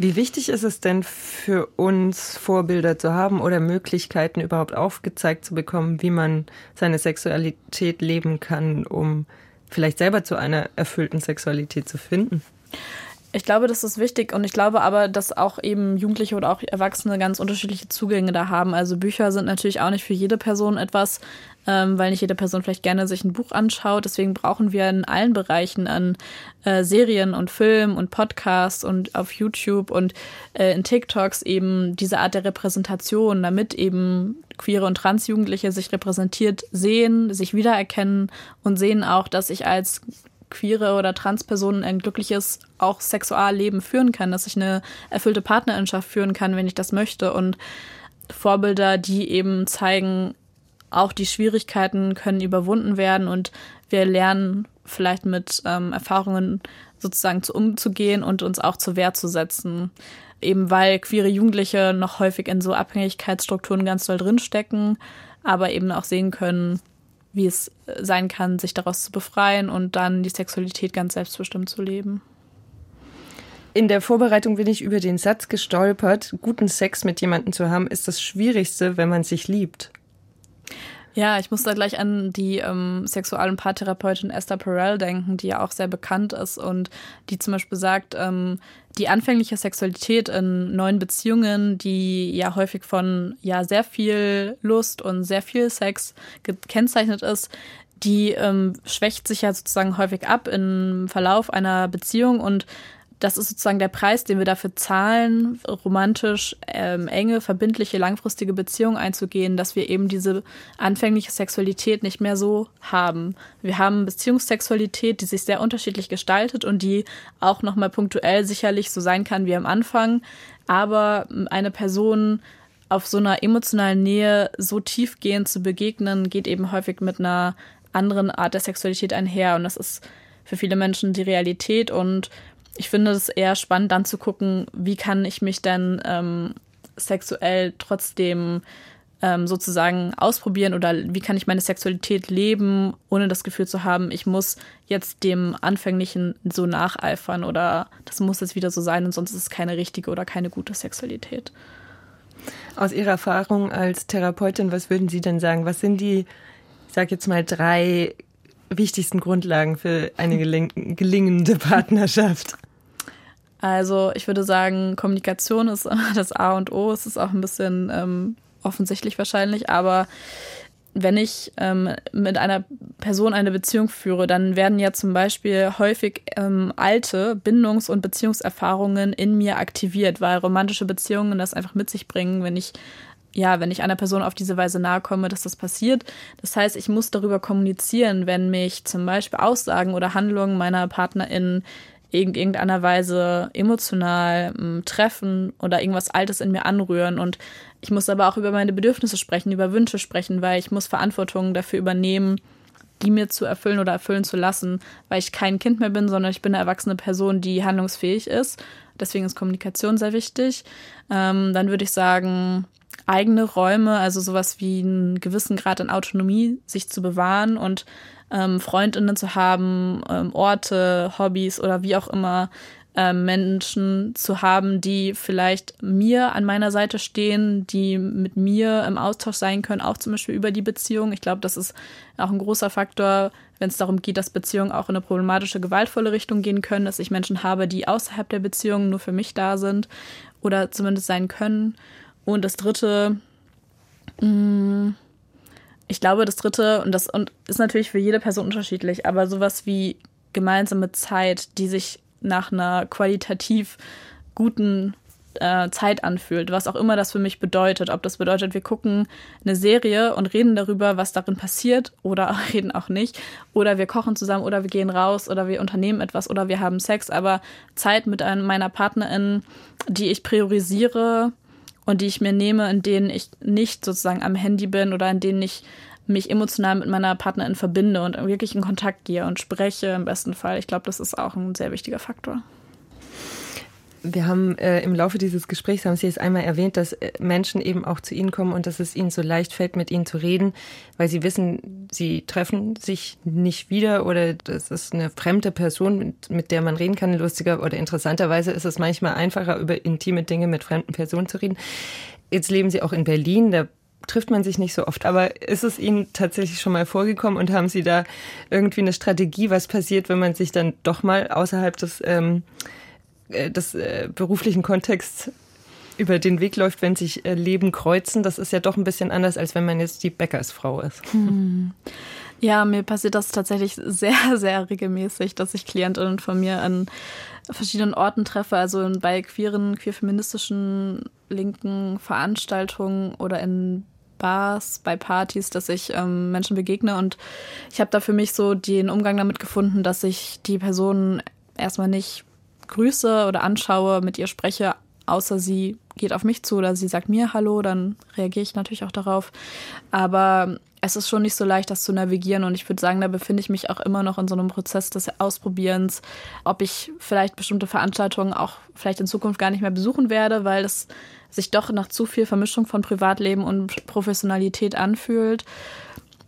Wie wichtig ist es denn für uns, Vorbilder zu haben oder Möglichkeiten überhaupt aufgezeigt zu bekommen, wie man seine Sexualität leben kann, um vielleicht selber zu einer erfüllten Sexualität zu finden? Ich glaube, das ist wichtig und ich glaube aber, dass auch eben Jugendliche oder auch Erwachsene ganz unterschiedliche Zugänge da haben. Also Bücher sind natürlich auch nicht für jede Person etwas, ähm, weil nicht jede Person vielleicht gerne sich ein Buch anschaut. Deswegen brauchen wir in allen Bereichen an äh, Serien und Filmen und Podcasts und auf YouTube und äh, in TikToks eben diese Art der Repräsentation, damit eben queere und Transjugendliche sich repräsentiert sehen, sich wiedererkennen und sehen auch, dass ich als queere oder Transpersonen ein glückliches auch Sexualleben führen kann, dass ich eine erfüllte Partnerschaft führen kann, wenn ich das möchte. Und Vorbilder, die eben zeigen, auch die Schwierigkeiten können überwunden werden und wir lernen vielleicht mit ähm, Erfahrungen sozusagen zu umzugehen und uns auch zur Wehr zu setzen. Eben weil queere Jugendliche noch häufig in so Abhängigkeitsstrukturen ganz doll drinstecken, aber eben auch sehen können, wie es äh, sein kann, sich daraus zu befreien und dann die Sexualität ganz selbstbestimmt zu leben. In der Vorbereitung bin ich über den Satz gestolpert, guten Sex mit jemandem zu haben, ist das Schwierigste, wenn man sich liebt. Ja, ich muss da gleich an die ähm, Sexual- und Paartherapeutin Esther Perel denken, die ja auch sehr bekannt ist und die zum Beispiel sagt, ähm, die anfängliche Sexualität in neuen Beziehungen, die ja häufig von ja sehr viel Lust und sehr viel Sex gekennzeichnet ist, die ähm, schwächt sich ja sozusagen häufig ab im Verlauf einer Beziehung und das ist sozusagen der Preis, den wir dafür zahlen, romantisch, ähm, enge, verbindliche, langfristige Beziehungen einzugehen, dass wir eben diese anfängliche Sexualität nicht mehr so haben. Wir haben Beziehungssexualität, die sich sehr unterschiedlich gestaltet und die auch nochmal punktuell sicherlich so sein kann wie am Anfang. Aber eine Person auf so einer emotionalen Nähe so tiefgehend zu begegnen, geht eben häufig mit einer anderen Art der Sexualität einher. Und das ist für viele Menschen die Realität und ich finde es eher spannend, dann zu gucken, wie kann ich mich denn ähm, sexuell trotzdem ähm, sozusagen ausprobieren oder wie kann ich meine Sexualität leben, ohne das Gefühl zu haben, ich muss jetzt dem Anfänglichen so nacheifern oder das muss jetzt wieder so sein und sonst ist es keine richtige oder keine gute Sexualität. Aus Ihrer Erfahrung als Therapeutin, was würden Sie denn sagen? Was sind die, ich sage jetzt mal, drei wichtigsten Grundlagen für eine geling gelingende Partnerschaft? Also ich würde sagen, Kommunikation ist [laughs] das A und O. Es ist auch ein bisschen ähm, offensichtlich wahrscheinlich, aber wenn ich ähm, mit einer Person eine Beziehung führe, dann werden ja zum Beispiel häufig ähm, alte Bindungs- und Beziehungserfahrungen in mir aktiviert, weil romantische Beziehungen das einfach mit sich bringen, wenn ich ja, wenn ich einer Person auf diese Weise nahe komme, dass das passiert. Das heißt, ich muss darüber kommunizieren, wenn mich zum Beispiel Aussagen oder Handlungen meiner PartnerInnen in irgendeiner Weise emotional m, treffen oder irgendwas Altes in mir anrühren. Und ich muss aber auch über meine Bedürfnisse sprechen, über Wünsche sprechen, weil ich muss Verantwortung dafür übernehmen, die mir zu erfüllen oder erfüllen zu lassen, weil ich kein Kind mehr bin, sondern ich bin eine erwachsene Person, die handlungsfähig ist. Deswegen ist Kommunikation sehr wichtig. Ähm, dann würde ich sagen, eigene Räume, also sowas wie einen gewissen Grad an Autonomie sich zu bewahren und ähm, Freundinnen zu haben, ähm, Orte, Hobbys oder wie auch immer ähm, Menschen zu haben, die vielleicht mir an meiner Seite stehen, die mit mir im Austausch sein können, auch zum Beispiel über die Beziehung. Ich glaube, das ist auch ein großer Faktor, wenn es darum geht, dass Beziehungen auch in eine problematische, gewaltvolle Richtung gehen können, dass ich Menschen habe, die außerhalb der Beziehung nur für mich da sind oder zumindest sein können. Und das Dritte, mm, ich glaube, das Dritte, und das und ist natürlich für jede Person unterschiedlich, aber sowas wie gemeinsame Zeit, die sich nach einer qualitativ guten äh, Zeit anfühlt, was auch immer das für mich bedeutet. Ob das bedeutet, wir gucken eine Serie und reden darüber, was darin passiert oder [laughs] reden auch nicht. Oder wir kochen zusammen oder wir gehen raus oder wir unternehmen etwas oder wir haben Sex. Aber Zeit mit einem, meiner Partnerin, die ich priorisiere und die ich mir nehme, in denen ich nicht sozusagen am Handy bin oder in denen ich mich emotional mit meiner Partnerin verbinde und wirklich in Kontakt gehe und spreche im besten Fall. Ich glaube, das ist auch ein sehr wichtiger Faktor. Wir haben äh, im Laufe dieses Gesprächs, haben Sie es einmal erwähnt, dass äh, Menschen eben auch zu Ihnen kommen und dass es Ihnen so leicht fällt, mit Ihnen zu reden, weil Sie wissen, Sie treffen sich nicht wieder oder das ist eine fremde Person, mit, mit der man reden kann. Lustiger oder interessanterweise ist es manchmal einfacher, über intime Dinge mit fremden Personen zu reden. Jetzt leben Sie auch in Berlin, da trifft man sich nicht so oft. Aber ist es Ihnen tatsächlich schon mal vorgekommen und haben Sie da irgendwie eine Strategie, was passiert, wenn man sich dann doch mal außerhalb des, ähm, äh, des äh, beruflichen Kontexts über den Weg läuft, wenn sich äh, Leben kreuzen? Das ist ja doch ein bisschen anders, als wenn man jetzt die Bäckersfrau ist. Hm. Ja, mir passiert das tatsächlich sehr, [laughs] sehr regelmäßig, dass ich Klientinnen von mir an verschiedenen Orten treffe, also bei queeren, queer-feministischen linken Veranstaltungen oder in Bars, bei Partys, dass ich ähm, Menschen begegne. Und ich habe da für mich so den Umgang damit gefunden, dass ich die Person erstmal nicht grüße oder anschaue, mit ihr spreche, außer sie geht auf mich zu oder sie sagt mir Hallo, dann reagiere ich natürlich auch darauf. Aber es ist schon nicht so leicht, das zu navigieren. Und ich würde sagen, da befinde ich mich auch immer noch in so einem Prozess des Ausprobierens, ob ich vielleicht bestimmte Veranstaltungen auch vielleicht in Zukunft gar nicht mehr besuchen werde, weil es sich doch nach zu viel Vermischung von Privatleben und Professionalität anfühlt.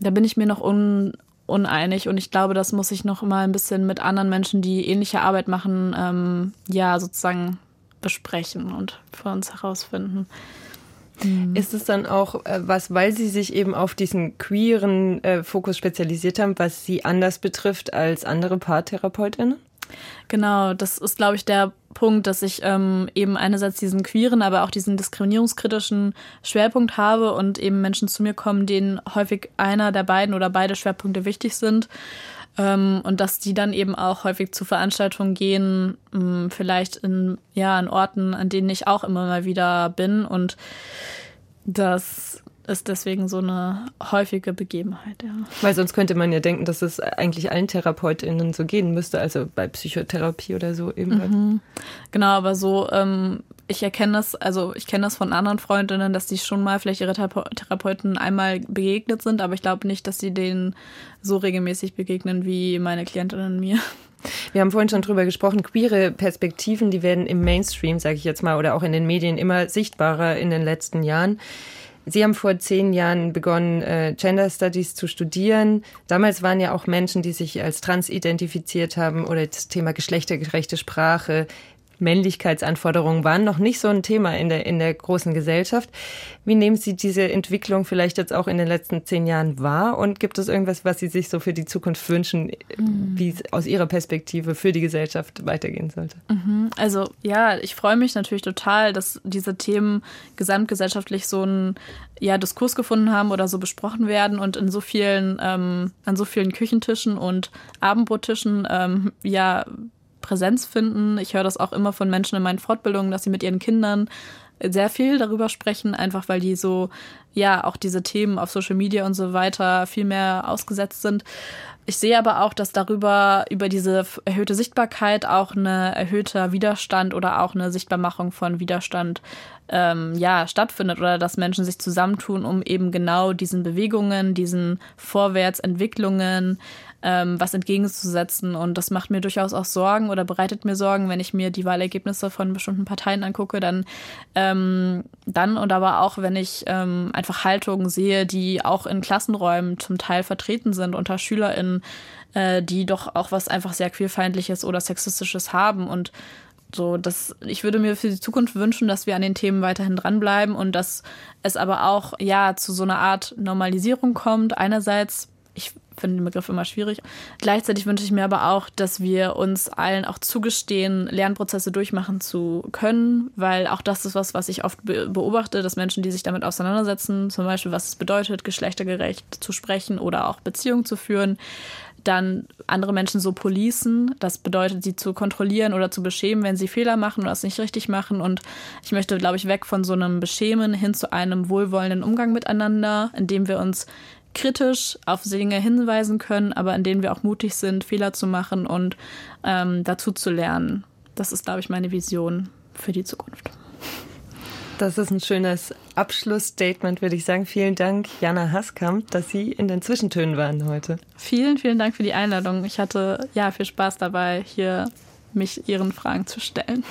Da bin ich mir noch un uneinig und ich glaube, das muss ich noch mal ein bisschen mit anderen Menschen, die ähnliche Arbeit machen, ähm, ja, sozusagen besprechen und für uns herausfinden. Mhm. Ist es dann auch äh, was, weil Sie sich eben auf diesen queeren äh, Fokus spezialisiert haben, was Sie anders betrifft als andere Paartherapeutinnen? Genau, das ist, glaube ich, der Punkt, dass ich ähm, eben einerseits diesen queeren, aber auch diesen diskriminierungskritischen Schwerpunkt habe und eben Menschen zu mir kommen, denen häufig einer der beiden oder beide Schwerpunkte wichtig sind. Ähm, und dass die dann eben auch häufig zu Veranstaltungen gehen, ähm, vielleicht in, ja, an Orten, an denen ich auch immer mal wieder bin. Und das ist deswegen so eine häufige Begebenheit, ja. Weil sonst könnte man ja denken, dass es eigentlich allen TherapeutInnen so gehen müsste, also bei Psychotherapie oder so eben. Mhm. Genau, aber so, ähm, ich erkenne das, also ich kenne das von anderen Freundinnen, dass die schon mal vielleicht ihre Therapeuten einmal begegnet sind, aber ich glaube nicht, dass sie denen so regelmäßig begegnen wie meine Klientinnen mir. Wir haben vorhin schon drüber gesprochen, queere Perspektiven, die werden im Mainstream, sage ich jetzt mal, oder auch in den Medien immer sichtbarer in den letzten Jahren. Sie haben vor zehn Jahren begonnen, äh, Gender Studies zu studieren. Damals waren ja auch Menschen, die sich als trans identifiziert haben oder das Thema geschlechtergerechte Sprache, Männlichkeitsanforderungen waren noch nicht so ein Thema in der, in der großen Gesellschaft. Wie nehmen Sie diese Entwicklung vielleicht jetzt auch in den letzten zehn Jahren wahr? Und gibt es irgendwas, was Sie sich so für die Zukunft wünschen, mhm. wie es aus Ihrer Perspektive für die Gesellschaft weitergehen sollte? Mhm. Also ja, ich freue mich natürlich total, dass diese Themen gesamtgesellschaftlich so einen ja, Diskurs gefunden haben oder so besprochen werden und in so vielen, ähm, an so vielen Küchentischen und Abendbrottischen ähm, ja Präsenz finden. Ich höre das auch immer von Menschen in meinen Fortbildungen, dass sie mit ihren Kindern sehr viel darüber sprechen, einfach weil die so ja auch diese Themen auf Social Media und so weiter viel mehr ausgesetzt sind. Ich sehe aber auch, dass darüber, über diese erhöhte Sichtbarkeit auch eine erhöhter Widerstand oder auch eine Sichtbarmachung von Widerstand ähm, ja, stattfindet oder dass Menschen sich zusammentun, um eben genau diesen Bewegungen, diesen Vorwärtsentwicklungen ähm, was entgegenzusetzen. Und das macht mir durchaus auch Sorgen oder bereitet mir Sorgen, wenn ich mir die Wahlergebnisse von bestimmten Parteien angucke, dann, ähm, dann und aber auch, wenn ich ähm, einfach Haltungen sehe, die auch in Klassenräumen zum Teil vertreten sind unter SchülerInnen, äh, die doch auch was einfach sehr queerfeindliches oder sexistisches haben und so, das, ich würde mir für die Zukunft wünschen, dass wir an den Themen weiterhin dranbleiben und dass es aber auch, ja, zu so einer Art Normalisierung kommt. Einerseits, finde den Begriff immer schwierig. Gleichzeitig wünsche ich mir aber auch, dass wir uns allen auch zugestehen, Lernprozesse durchmachen zu können, weil auch das ist was, was ich oft beobachte, dass Menschen, die sich damit auseinandersetzen, zum Beispiel, was es bedeutet, geschlechtergerecht zu sprechen oder auch Beziehungen zu führen, dann andere Menschen so policen. Das bedeutet, sie zu kontrollieren oder zu beschämen, wenn sie Fehler machen oder es nicht richtig machen. Und ich möchte, glaube ich, weg von so einem Beschämen hin zu einem wohlwollenden Umgang miteinander, indem wir uns kritisch auf Dinge hinweisen können, aber in denen wir auch mutig sind, Fehler zu machen und ähm, dazu zu lernen. Das ist, glaube ich, meine Vision für die Zukunft. Das ist ein schönes Abschlussstatement, würde ich sagen. Vielen Dank, Jana Haskamp, dass Sie in den Zwischentönen waren heute. Vielen, vielen Dank für die Einladung. Ich hatte ja viel Spaß dabei, hier mich Ihren Fragen zu stellen.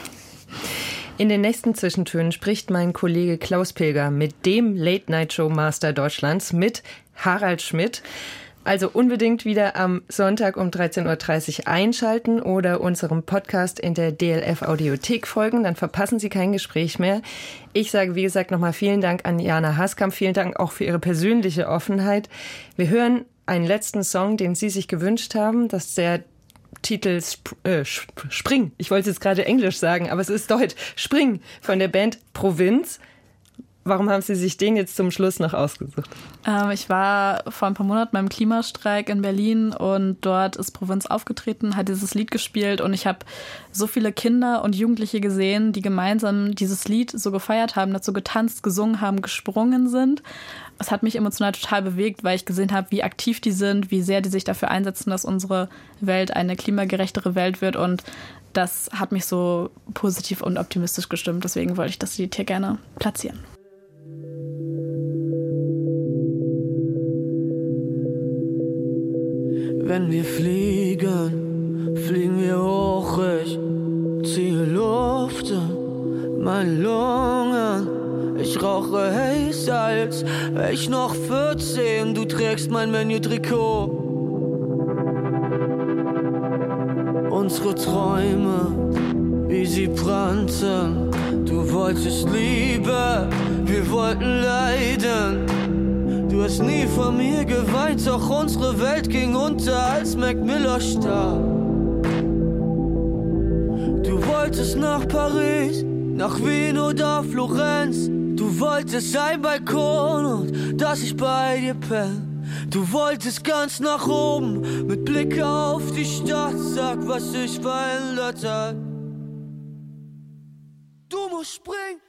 In den nächsten Zwischentönen spricht mein Kollege Klaus Pilger mit dem Late-Night-Show-Master Deutschlands, mit Harald Schmidt. Also unbedingt wieder am Sonntag um 13.30 Uhr einschalten oder unserem Podcast in der DLF Audiothek folgen, dann verpassen Sie kein Gespräch mehr. Ich sage, wie gesagt, nochmal vielen Dank an Jana Haskamp, vielen Dank auch für Ihre persönliche Offenheit. Wir hören einen letzten Song, den Sie sich gewünscht haben, das ist der Titel Sp äh, Spring. Ich wollte jetzt gerade Englisch sagen, aber es ist Deutsch. Spring von der Band Provinz. Warum haben Sie sich den jetzt zum Schluss noch ausgesucht? Ähm, ich war vor ein paar Monaten beim Klimastreik in Berlin und dort ist Provinz aufgetreten, hat dieses Lied gespielt und ich habe so viele Kinder und Jugendliche gesehen, die gemeinsam dieses Lied so gefeiert haben, dazu getanzt, gesungen haben, gesprungen sind. Es hat mich emotional total bewegt, weil ich gesehen habe, wie aktiv die sind, wie sehr die sich dafür einsetzen, dass unsere Welt eine klimagerechtere Welt wird und das hat mich so positiv und optimistisch gestimmt. Deswegen wollte ich das Lied hier gerne platzieren. Wenn wir fliegen, fliegen wir hoch, ich ziehe Luft in meine Lungen. Ich rauche als ich noch 14, du trägst mein Menü-Trikot. Unsere Träume, wie sie brannten. Du wolltest Liebe, wir wollten leiden. Du hast nie von mir geweint, doch unsere Welt ging unter, als Mac Miller starb. Du wolltest nach Paris, nach Wien oder Florenz. Du wolltest ein Balkon und dass ich bei dir penn. Du wolltest ganz nach oben mit Blick auf die Stadt. Sag, was sich verändert hat. Du musst springen.